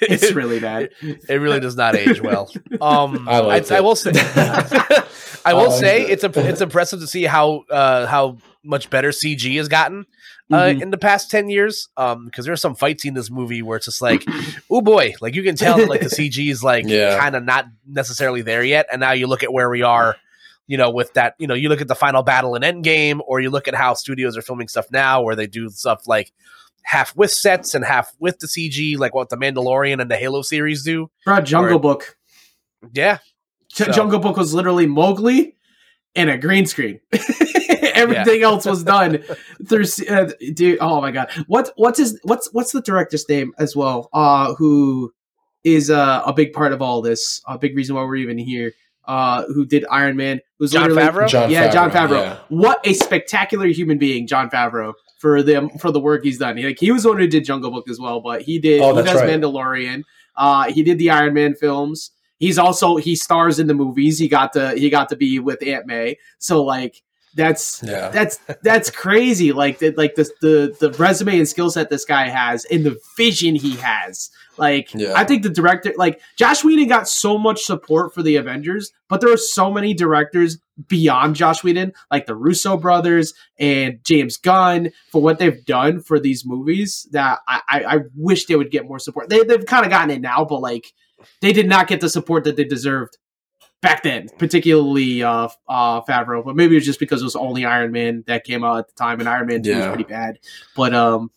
It's [LAUGHS] it, really bad. it really does not age well. [LAUGHS] Um, I liked I, I will say, I will I liked say it. it's a, it's impressive to see how uh, how much better CG has gotten uh, Mhm. in the past ten years. Um, because there's some fights in this movie where it's just like, [LAUGHS] oh boy, like you can tell that like the [LAUGHS] CG is like Yeah. kind of not necessarily there yet. And now you look at where we are. You know, with that, you know, you look at the final battle in Endgame, or you look at how studios are filming stuff now, where they do stuff like half with sets and half with the CG, like what the Mandalorian and the Halo series do. Bro, Jungle Or- Book. Yeah, So- Jungle Book was literally Mowgli and a green screen. [LAUGHS] Everything else was done [LAUGHS] through. Uh, dude, oh my god, what what's his what's what's the director's name as well? Uh, who is uh, a big part of all this? A big reason why we're even here. Uh, who did Iron Man? Who's Jon literally- Favreau. Jon yeah, Jon Favreau, Favreau. yeah. What a spectacular human being, Jon Favreau, for the for the work he's done. He, like he was the one who did Jungle Book as well, but he did Oh, he does right. Mandalorian. Uh, he did the Iron Man films. He's also he stars in the movies. He got to he got to be with Aunt May. So like That's Yeah. that's that's crazy. Like the, like the the the resume and skill set this guy has, and the vision he has. Like Yeah. I think the director, like Josh Whedon, got so much support for the Avengers, but there are so many directors beyond Josh Whedon, like the Russo brothers and James Gunn, for what they've done for these movies. That I I, I wish they would get more support. They they've kind of gotten it now, but like they did not get the support that they deserved back then, particularly uh, uh, Favreau. But maybe it was just because it was only Iron Man that came out at the time, and Iron Man Two was pretty bad. But um,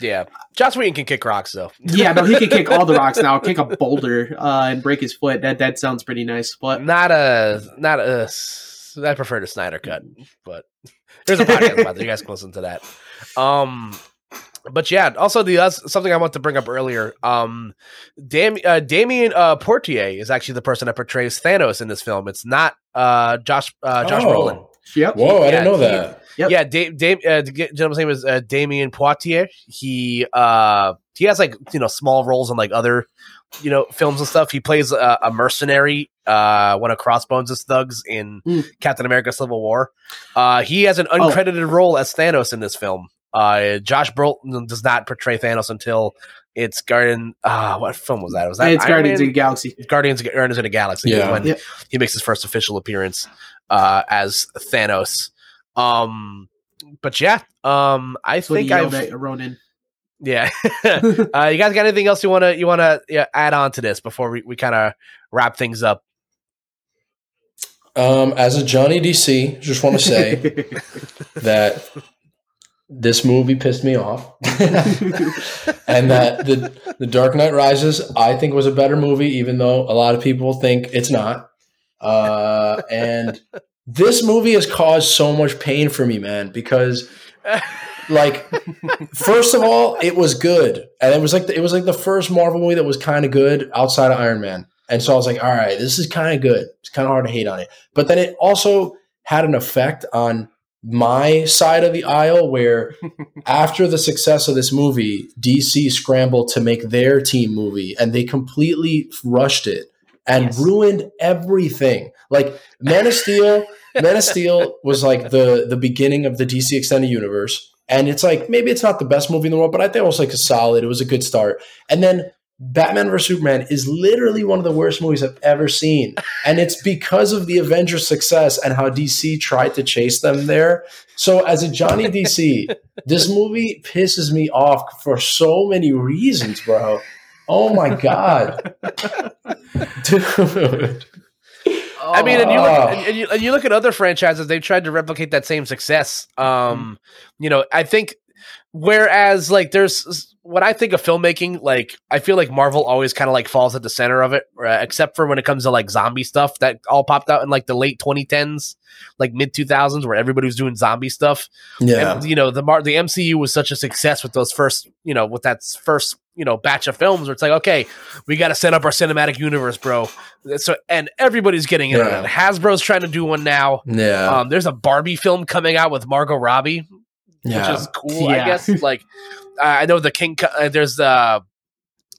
Yeah, Joss Whedon can kick rocks though. yeah, no, he can kick all the rocks now. Kick a [LAUGHS] boulder uh, and break his foot. That that sounds pretty nice. But Not a not a. I prefer the Snyder cut, but there's a podcast about that. You guys can listen to that. Um, but yeah, also the uh, something I want to bring up earlier. Um, Dam- uh, Damion uh, Portier is actually the person that portrays Thanos in this film. It's not uh, Josh uh, Josh Oh. Brolin. yep, Whoa, I Yeah, didn't know he- that. Yep. Yeah, Dame, Dame, uh, the gentleman's name is uh, Damion Poitier. He uh, he has like you know small roles in like other you know films and stuff. He plays a, a mercenary, uh, one of Crossbones' thugs in Mm. Captain America: Civil War. Uh, he has an Oh. uncredited role as Thanos in this film. Uh, Josh Brolin does not portray Thanos until it's Guardian. Uh, what film was that? Was that it's Iron Guardians of Man? the Galaxy. Guardians Guardians of the Galaxy Yeah. when Yep. he makes his first official appearance uh, as Thanos. Um, but yeah, um, I That's what he think I've at Ronan. yeah. [LAUGHS] [LAUGHS] uh, you guys got anything else you want to you want to yeah, add on to this before we, we kind of wrap things up? Um, as a Johnny DC, just want to say [LAUGHS] that this movie pissed me off, [LAUGHS] and that the the Dark Knight Rises I think was a better movie, even though a lot of people think it's not. Uh, and this movie has caused so much pain for me, man, because like first of all, it was good, and it was like the, it was like the first Marvel movie that was kind of good outside of Iron Man, and so I was like, all right, this is kind of good. It's kind of hard to hate on it, but then it also had an effect on my side of the aisle where [LAUGHS] after the success of this movie DC scrambled to make their team movie and they completely rushed it and Yes. ruined everything like Man of Steel Man of Steel was like the the beginning of the DC extended universe and it's like maybe it's not the best movie in the world but I think it was like a solid it was a good start and then Batman vs Superman is literally one of the worst movies I've ever seen [LAUGHS] and it's because of the Avengers success and how DC tried to chase them there so as a Johnny [LAUGHS] DC this movie pisses me off for so many reasons bro oh my god dude [LAUGHS] I mean, and you look Oh. and, and you, and you look at other franchises; they've tried to replicate that same success. Um, you know, I think whereas like there's when I think of filmmaking, like I feel like Marvel always kind of like falls at the center of it, uh, except for when it comes to like zombie stuff that all popped out in like the late 2010s, like mid 2000s, where everybody was doing zombie stuff. yeah And, you know, the Mar- the MCU was such a success with those first, you know, with that first, you know, batch of films where it's like, okay, we got to set up our cinematic universe, bro. So, and everybody's getting in on Yeah. it. Hasbro's trying to do one now. yeah Um, there's a Barbie film coming out with Margot Robbie, yeah which is cool, I guess. Like, I know the King, uh, there's the,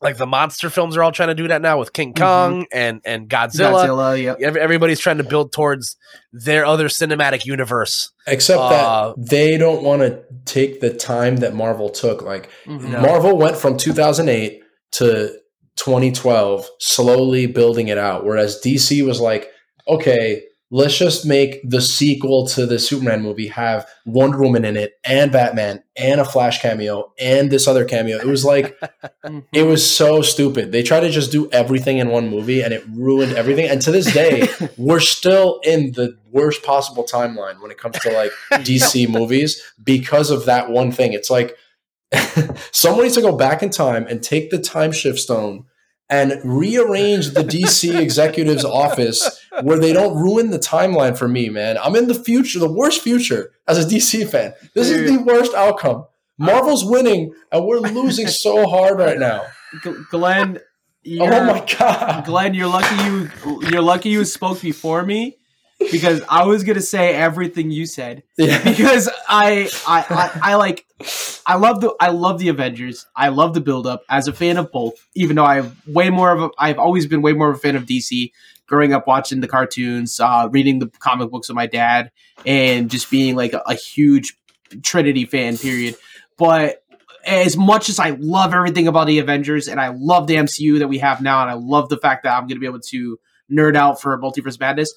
like the monster films are all trying to do that now with King Kong and and Godzilla. Godzilla, yep. Everybody's trying to build towards their other cinematic universe. Except Uh, that they don't want to take the time that Marvel took. Like Mhm. No. Marvel went from 2008 to 2012, slowly building it out. Whereas DC was like, okay, let's just make the sequel to the Superman movie have Wonder Woman in it and Batman and a Flash cameo and this other cameo. It was like [LAUGHS] it was so stupid. They tried to just do everything in one movie and it ruined everything. And to this day, [LAUGHS] we're still in the worst possible timeline when it comes to like [LAUGHS] DC movies because of that one thing. It's like someone needs to go back in time and take the time shift stone and rearrange the DC [LAUGHS] executive's office where they don't ruin the timeline for me, man. I'm in the future, the worst future as a DC fan. This is the worst outcome. Marvel's winning and we're losing so hard right now. Glenn, Oh my god. Glenn, you're lucky you you're lucky you spoke before me because I was gonna say everything you said Yeah. because I, I I I like I love the I love the Avengers. I love the build up as a fan of both. Even though I've way more of a I've always been way more of a fan of DC. Growing up watching the cartoons, uh, reading the comic books with my dad, and just being like a, a huge Trinity fan. Period. But as much as I love everything about the Avengers and I love the MCU that we have now, and I love the fact that I'm going to be able to nerd out for Multiverse Madness,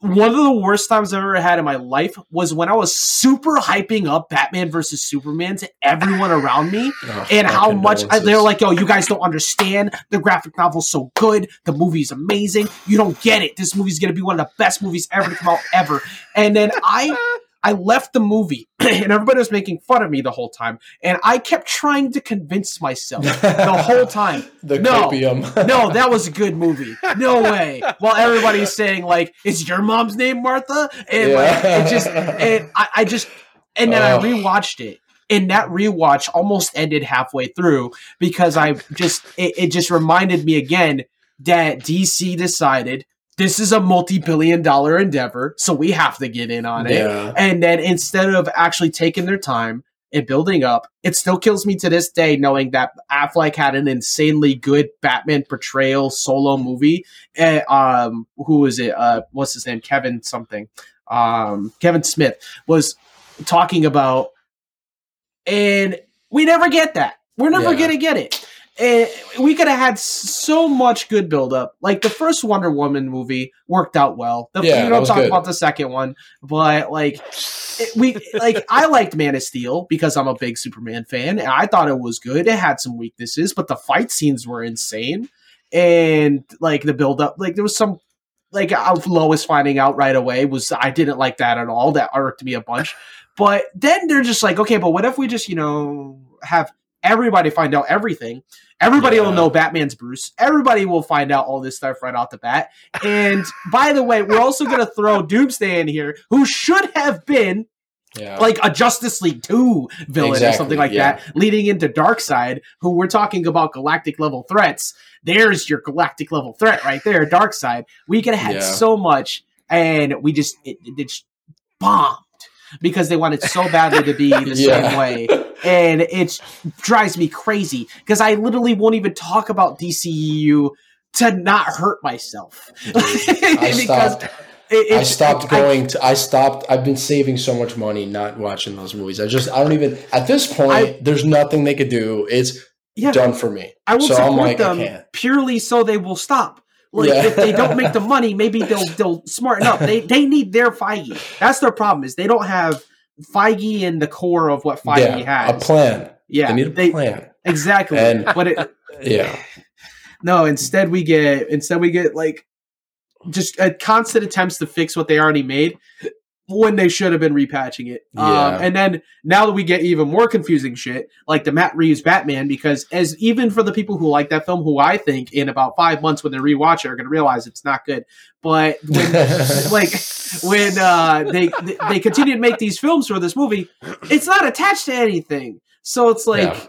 one of the worst times I've ever had in my life was when I was super hyping up Batman versus Superman to everyone around me, [SIGHS] Oh, and how much I, they're like, "Yo, you guys don't understand. The graphic novel's so good. The movie's amazing. You don't get it. This movie's gonna be one of the best movies ever to come out ever." And then I [LAUGHS] I left the movie, [CLEARS THROAT] and everybody was making fun of me the whole time, and I kept trying to convince myself the whole [LAUGHS] time. the No. copium. [LAUGHS] No, that was a good movie. No way. While everybody's saying like, "Is your mom's name Martha?" and like, it just, and I, I just, and then I Oh. rewatched it, and that rewatch almost ended halfway through because I just, it, it just reminded me again that DC decided this is a multi-billion-dollar endeavor, so we have to get in on it. yeah. And then instead of actually taking their time and building up, it still kills me to this day knowing that Affleck had an insanely good Batman portrayal solo movie. And, um, who is it? Uh, what's his name? Kevin something. Um, Kevin Smith was talking about, and we never get that. We're never Yeah. gonna get it. And we could have had so much good buildup. Like the first Wonder Woman movie worked out well. The, Yeah, you that don't talk good. about the second one, but like it- we like I liked Man of Steel because I'm a big Superman fan, and I thought it was good. It had some weaknesses, but the fight scenes were insane, and like the build up, like there was some like Lois finding out right away was I didn't like that at all. That irked me a bunch. But then they're just like, okay, but what if we just you know have everybody find out everything? Everybody will know Batman's Bruce. Everybody will find out all this stuff right off the bat. And [LAUGHS] by the way, we're also going to throw Doomsday in here, who should have been Yeah. like a Justice League 2 villain or something like yeah. that, leading into Darkseid, who we're talking about galactic level threats. There's your galactic level threat right there, Darkseid. We could have had Yeah. so much, and we just it, it just bombed because they wanted so badly to be [LAUGHS] the Yeah. same way, and it drives me crazy because I literally won't even talk about DCEU to not hurt myself [LAUGHS] I stopped. it- I stopped I- going to. I stopped. I've been saving so much money not watching those movies. I just. I don't even. At this point, I- there's nothing they could do. It's yeah. done for me. I will so support like, them purely so they will stop. Like Yeah. if they don't make the [LAUGHS] money, maybe they'll they'll smarten up. They they need their Feige. That's their problem is they don't have Feige in the core of what Feige yeah, has. a plan. Yeah, they need a they- plan. exactly. And- but it, [LAUGHS] Yeah, [LAUGHS] no, instead we get instead we get like just uh, constant attempts to fix what they already made when they should have been repatching it. Um, and then now that we get even more confusing shit, like the Matt Reeves Batman, because as even for the people who like that film, who I think in about five months when they rewatch it are going to realize it's not good. But when, [LAUGHS] like when uh, they they continue to make these films for this movie, it's not attached to anything. So it's like Yeah.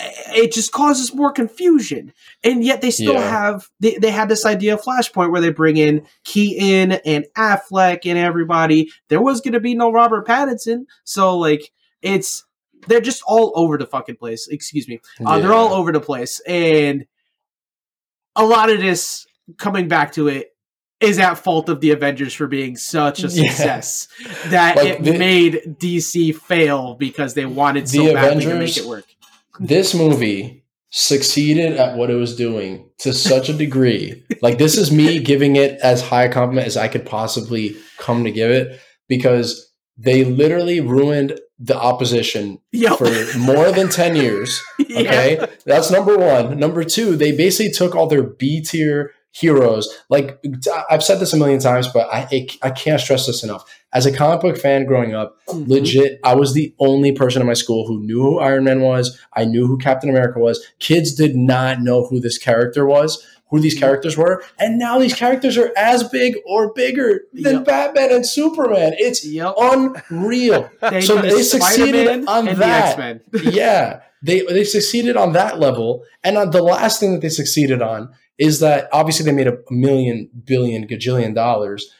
It just causes more confusion. And yet they still Yeah. have they, they had this idea of Flashpoint where they bring in Keaton and Affleck and everybody. There was gonna be no Robert Pattinson. So like it's they're just all over the fucking place. Excuse me. Uh, They're all over the place. And a lot of this coming back to it is at fault of the Avengers for being such a [LAUGHS] Yeah. success that Like, it the- made DC fail because they wanted so The badly to make Avengers- it work. This movie succeeded at what it was doing to such a degree. [LAUGHS] like this is me giving it as high a compliment as I could possibly come to give it because they literally ruined the opposition Yep. for more than 10 years. [LAUGHS] Yeah. Okay. That's number one. Number two, they basically took all their B tier heroes. Like I've said this a million times, but I, I, can't stress this enough. As a comic book fan growing up, Mhm. legit, I was the only person in my school who knew who Iron Man was. I knew who Captain America was. Kids did not know who this character was, who these Mhm. characters were. And now these characters are as big or bigger than Yep. Batman and Superman. It's Yep. unreal. [LAUGHS] They so they succeeded Spider-Man on that. [LAUGHS] Yeah, they they succeeded on that level. And on the last thing that they succeeded on is that obviously they made a million, billion, gajillion dollars.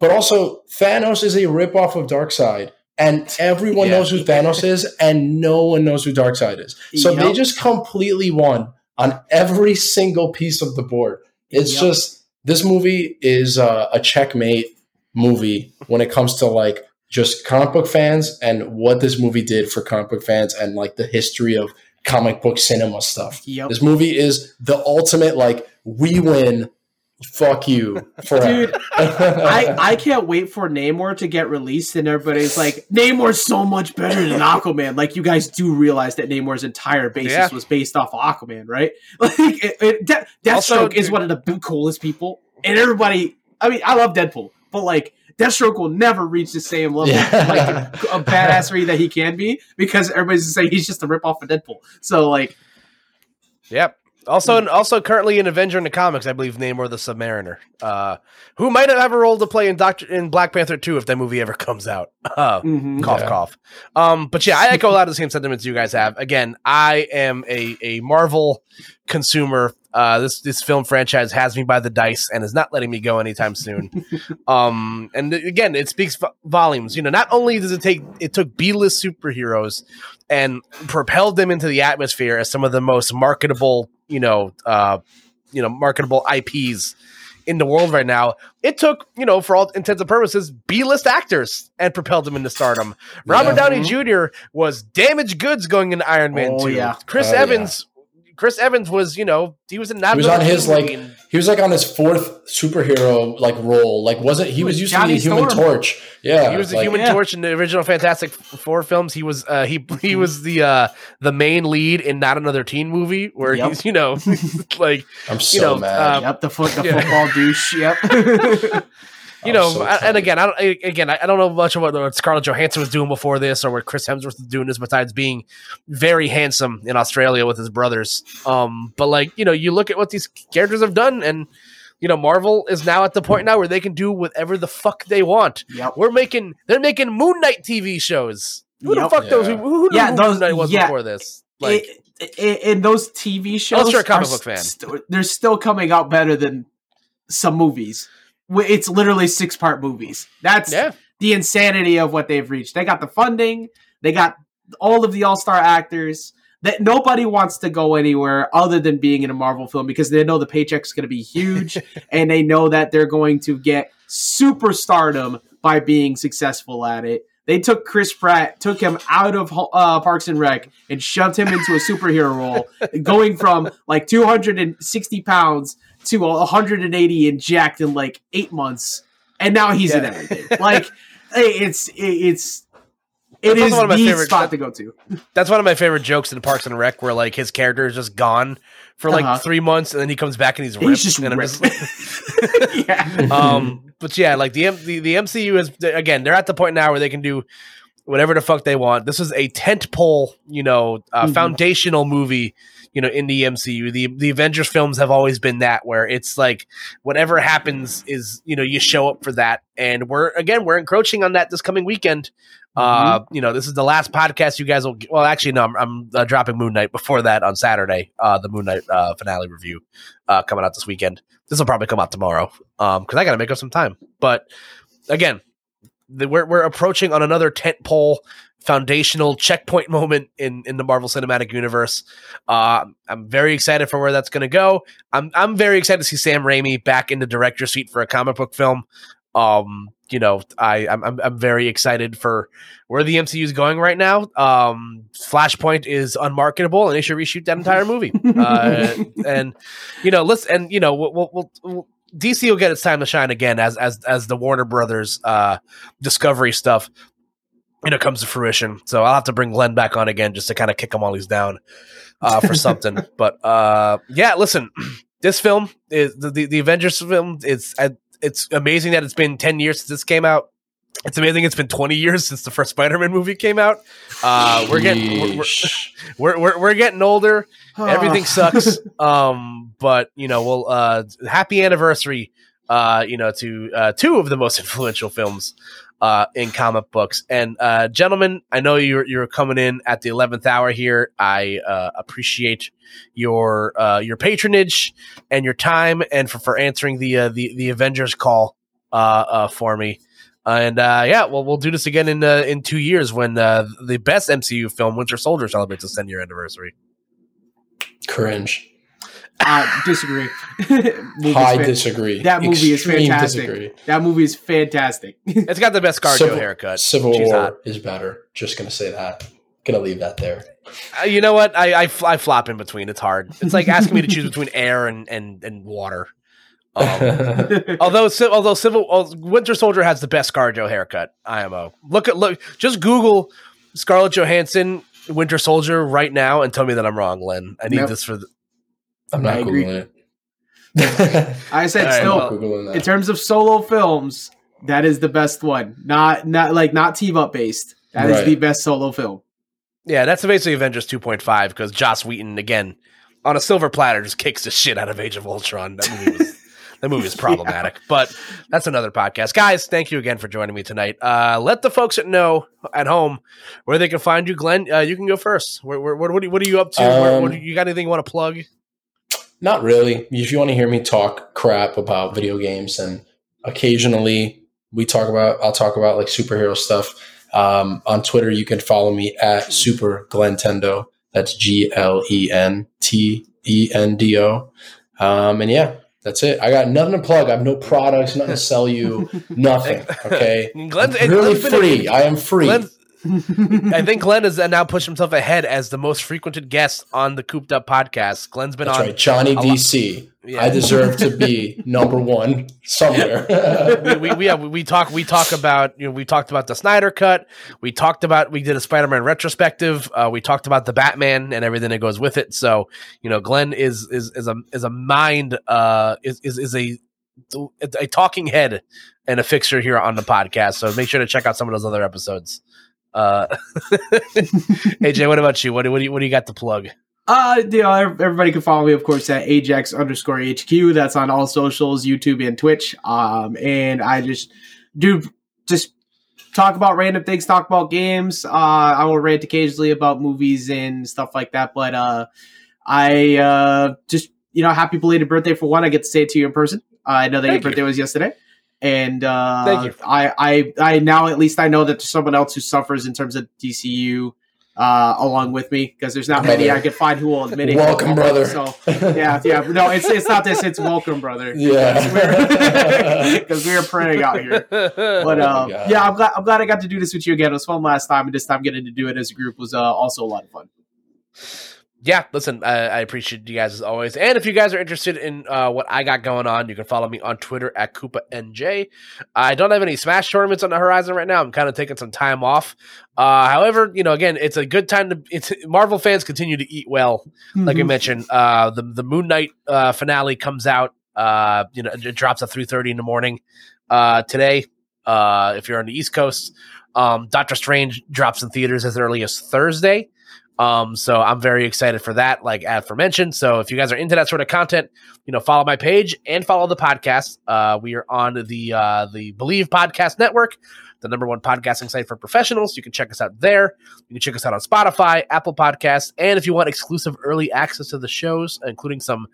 but also Thanos is a ripoff of Darkseid. And everyone Yeah. knows who Thanos is, and no one knows who Darkseid is. So they just completely won on every single piece of the board. It's Yep. just this movie is uh, a checkmate movie when it comes to like just comic book fans and what this movie did for comic book fans and like the history of comic book cinema stuff. Yep. This movie is the ultimate like we win, fuck you forever. Dude, [LAUGHS] I, I can't wait for Namor to get released and everybody's like, Namor's so much better than Aquaman. Like you guys do realize that Namor's entire basis Yeah. was based off of Aquaman, right? [LAUGHS] Like it, it, De- Deathstroke Also, is one of the b- coolest people. And everybody I mean, I love Deadpool, but like Deathstroke will never reach the same level Yeah. like [LAUGHS] a badassery that he can be because everybody's saying he's just a ripoff of Deadpool. So like Yep. Also, also currently an Avenger in the comics, I believe Namor the Submariner, uh, who might have a role to play in Doctor in Black Panther two if that movie ever [LAUGHS] comes out. Uh, mhm. cough Yeah. cough. Um, but yeah, I echo a lot of the same sentiments you guys have. Again, I am a a Marvel consumer. Uh, this this film franchise has me by the dice and is not letting me go anytime soon. [LAUGHS] um, and again, it speaks vo- volumes. You know, not only does it take it took B list superheroes and propelled them into the atmosphere as some of the most marketable, you know, uh, you know, marketable IPs in the world right now. It took, you know, for all intents and purposes, B-list actors and propelled them into stardom. Robert Yeah. Downey Jr. was damaged goods going into Iron Man Oh, 2. yeah. Chris Oh. Evans Chris Evans was, you know, he was in that He was on his, movie like, and- He was like on his fourth superhero like role. Like wasn't he was used Johnny to be a Human Storm. Torch? Yeah, he was the like, Human Yeah. Torch in the original Fantastic Four films. He was uh, he he was the uh, the main lead in not another teen movie where Yep. he's you know [LAUGHS] like I'm so you know, mad. uh, Yep, the foot the [LAUGHS] Yeah. football douche. Yep. [LAUGHS] you know, so I- and again, I don't, again, I I don't know much of what, what Scarlett Johansson was doing before this, or what Chris Hemsworth was doing this, besides being very handsome in Australia with his brothers. Um, but like, you know, you look at what these characters have done, and you know, Marvel is now at the point now where they can do whatever the fuck they want. yep. We're making, they're making Moon Knight TV shows. Who the Yep. fuck those? Who, Yeah. who Yeah, who those- Moon Knight was yeah. before this? Like, I- I- in those TV shows, Unless you're a comic are book fan. st- they're still coming out better than some movies. It's literally six part movies. That's yeah, the insanity of what they've reached. They got the funding, they got all of the all star actors. That nobody wants to go anywhere other than being in a Marvel film because they know the paycheck's going to be huge, [LAUGHS] and they know that they're going to get superstardom by being successful at it. They took Chris Pratt, took him out of uh, Parks and Rec, and shoved him into a superhero role, [LAUGHS] going from like 260 pounds to 180 and jacked in like eight months, and now he's in Yeah. everything. Like [LAUGHS] it's it's it That's one of my the favorite- spot to go to. [LAUGHS] that's one of my favorite jokes in Parks and Rec, where like his character is just gone for like Uh-huh. three months, and then he comes back and he's ripped. He's just and ripped. just- [LAUGHS] [LAUGHS] yeah. um, but yeah, like the, M- the the MCU is again, they're at the point now where they can do whatever the fuck they want. This is a tent pole, you know, uh, Mhm. foundational movie, you know, in the MCU. The the Avengers films have always been that where it's like whatever happens is, you know, you show up for that. And we're again, we're encroaching on that this coming weekend. Uh, you know, this is the last podcast you guys will. Well, actually, no, I'm, I'm uh, dropping Moon Knight before that on Saturday. Uh, the Moon Knight uh, finale review uh, coming out this weekend. This will probably come out tomorrow. Um, because I got to make up some time. But again, the, we're we're approaching on another tent pole foundational checkpoint moment in in the Marvel Cinematic Universe. Uh, I'm very excited for where that's going to go. I'm I'm very excited to see Sam Raimi back in the director seat for a comic book film. Um, you know, I I'm I'm, very excited for where the MCU is going right now. Um, Flashpoint is unmarketable, and they should reshoot that entire movie. [LAUGHS] Uh, and you know, let's and you know, we'll, we'll, we'll DC will get its time to shine again as as as the Warner Brothers uh Discovery stuff you know comes to fruition. So I'll have to bring Glenn back on again just to kind of kick him while he's down uh for [LAUGHS] something. but uh yeah, listen, [CLEARS THROAT] this film is the the, the Avengers film. It's it's amazing that it's been ten years since this came out. It's amazing it's been 20 years since the first Spider-Man movie came out. Uh, we're getting we're, we're, [LAUGHS] we're, we're, we're getting older everything sucks [LAUGHS] um but you know well uh happy anniversary uh you know to uh two of the most [LAUGHS] influential films uh in comic books and uh gentlemen i know you're you're coming in at the 11th hour here i uh appreciate your uh your patronage and your time and for for answering the uh the the avengers call uh, for me. And yeah, well, we'll do this again in in two years when the best MCU film, Winter Soldier, celebrates its 10 year anniversary. Cringe. Uh, disagree. [LAUGHS] Movie's I disagree. That movie is fantastic. Disagree. That movie is fantastic. [LAUGHS] It's got the best ScarJo Civil- haircut. Civil She's War hot. is better. Just gonna say that. Gonna leave that there. Uh, you know what? I, I I flop in between. It's hard. It's like asking me to choose between air and and and water. Um, [LAUGHS] although although civil Winter Soldier has the best ScarJo haircut. IMO. Look at look. Just Google Scarlett Johansson Winter Soldier right now and tell me that I'm wrong, Len. I need Nope. this for. The, I'm not I agree. googling it. [LAUGHS] I said All right, still, well- I'm not googling in terms of solo films, that is the best one. Not not like not team up based. That is Right. the best solo film. yeah, that's basically Avengers 2.5 because Joss Whedon again on a silver platter just kicks the shit out of Age of Ultron. That movie was. [LAUGHS] That movie is problematic, but that's another podcast. Guys, thank you again for joining me tonight. Uh, let the folks that know at home where they can find you. Glenn, uh, you can go first. Where, where, what, what, are, what are you up to? where, what, Um, you got anything you want to plug? Not really. If you want to hear me talk crap about video games, and occasionally we talk about, I'll talk about like superhero stuff. Um, on Twitter, you can follow me at Super Glentendo. That's G L E N T E N D O. Um, and yeah, that's it. I got nothing to plug. I have no products, nothing to sell you, [LAUGHS] nothing. Okay. Glenn's, and really free. I am free. Glenn's- I think Glenn has now pushed himself ahead as the most frequented guest on the Koop'd Up podcast. Glenn's been That's on. right, Johnny DC. Yeah. I deserve to be [LAUGHS] number one somewhere. we, we, we, yeah, we talk we talk about you know we talked about the Snyder cut. We talked about we did a Spider Man retrospective. Uh, we talked about the Batman and everything that goes with it. So you know, Glenn is is is a is a mind uh is is, is a a talking head and a fixture here on the podcast. So make sure to check out some of those other episodes. Uh, [LAUGHS] AJ, what about you? What, do- what do you what do you got to plug? Uh, you know, everybody can follow me, of course, at Ajax underscore HQ. That's on all socials, YouTube and Twitch. Um, and I just do just talk about random things, talk about games. Uh, I will rant occasionally about movies and stuff like that. But uh, I uh, just you know, happy belated birthday for one. I get to say it to you in person. Uh, I know that Thank your you. birthday was yesterday. And uh, Thank you. I, I, I now at least I know that there's someone else who suffers in terms of DCU uh, along with me because there's not many I can find who will admit it. Welcome, brother. So yeah, yeah. No, it's it's not this. It's welcome, brother. [LAUGHS] Yeah. because we are [LAUGHS] praying out here. But Oh um, God. yeah, I'm glad I'm glad I got to do this with you again. It was fun last time, and this time getting to do it as a group was uh, also a lot of fun. Yeah, listen, I, I appreciate you guys as always. And if you guys are interested in uh, what I got going on, you can follow me on Twitter at KoopaNJ. I don't have any Smash tournaments on the horizon right now. I'm kind of taking some time off. Uh, however, you know, again, it's a good time to. It's Marvel fans continue to eat well. Like I mentioned, uh, the the Moon Knight uh, finale comes out. Uh, you know, it drops at three thirty in the morning uh, today. Uh, if you're on the East Coast, um, Doctor Strange drops in theaters as early as Thursday. Um, so I'm very excited for that, like aforementioned. So if you guys are into that sort of content, you know, follow my page and follow the podcast. Uh, we are on the uh, the Bleav Podcast Network, the number one podcasting site for professionals. You can check us out there. You can check us out on Spotify, Apple Podcasts, and if you want exclusive early access to the shows, including some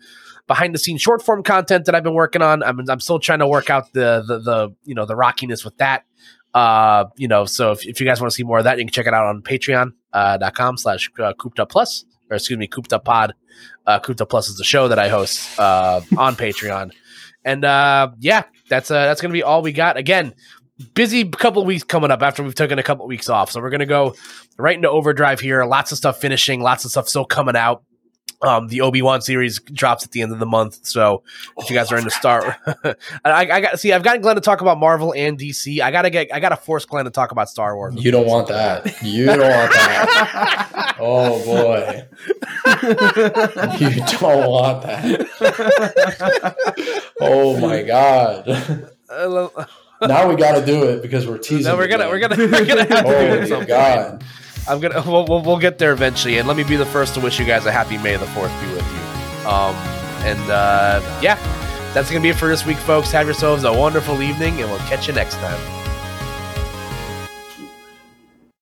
behind the scenes short form content that I've been working on. I'm I'm still trying to work out the the the you know the rockiness with that. Uh, you know, so if, if you guys want to see more of that, you can check it out on patreon uh, dot com slash uh, Koop'd Up plus or excuse me, Koop'd Up pod. Uh, Koop'd Up plus is the show that I host uh, on Patreon. And uh, yeah, that's uh, that's gonna be all we got. Again, busy couple weeks coming up after we've taken a couple weeks off. So we're gonna go right into overdrive here. Lots of stuff finishing, lots of stuff still coming out. Um, the Obi Wan series drops at the end of the month, so if you guys are into Star, [LAUGHS] I, I got see. I've gotten Glenn to talk about Marvel and DC. I gotta get. I gotta force Glenn to talk about Star Wars. You don't want that. You don't want that. [LAUGHS] Oh boy. You don't want that. Oh my god. Now we got to do it because we're teasing. no, we're gonna, again. we're gonna, we're gonna have to do it Oh my some point. god. I'm gonna [LAUGHS] we'll, we'll, we'll get there eventually, and let me be the first to wish you guys a happy May the Fourth be with you. Um, and uh, yeah, that's gonna be it for this week, folks. Have yourselves a wonderful evening, and we'll catch you next time.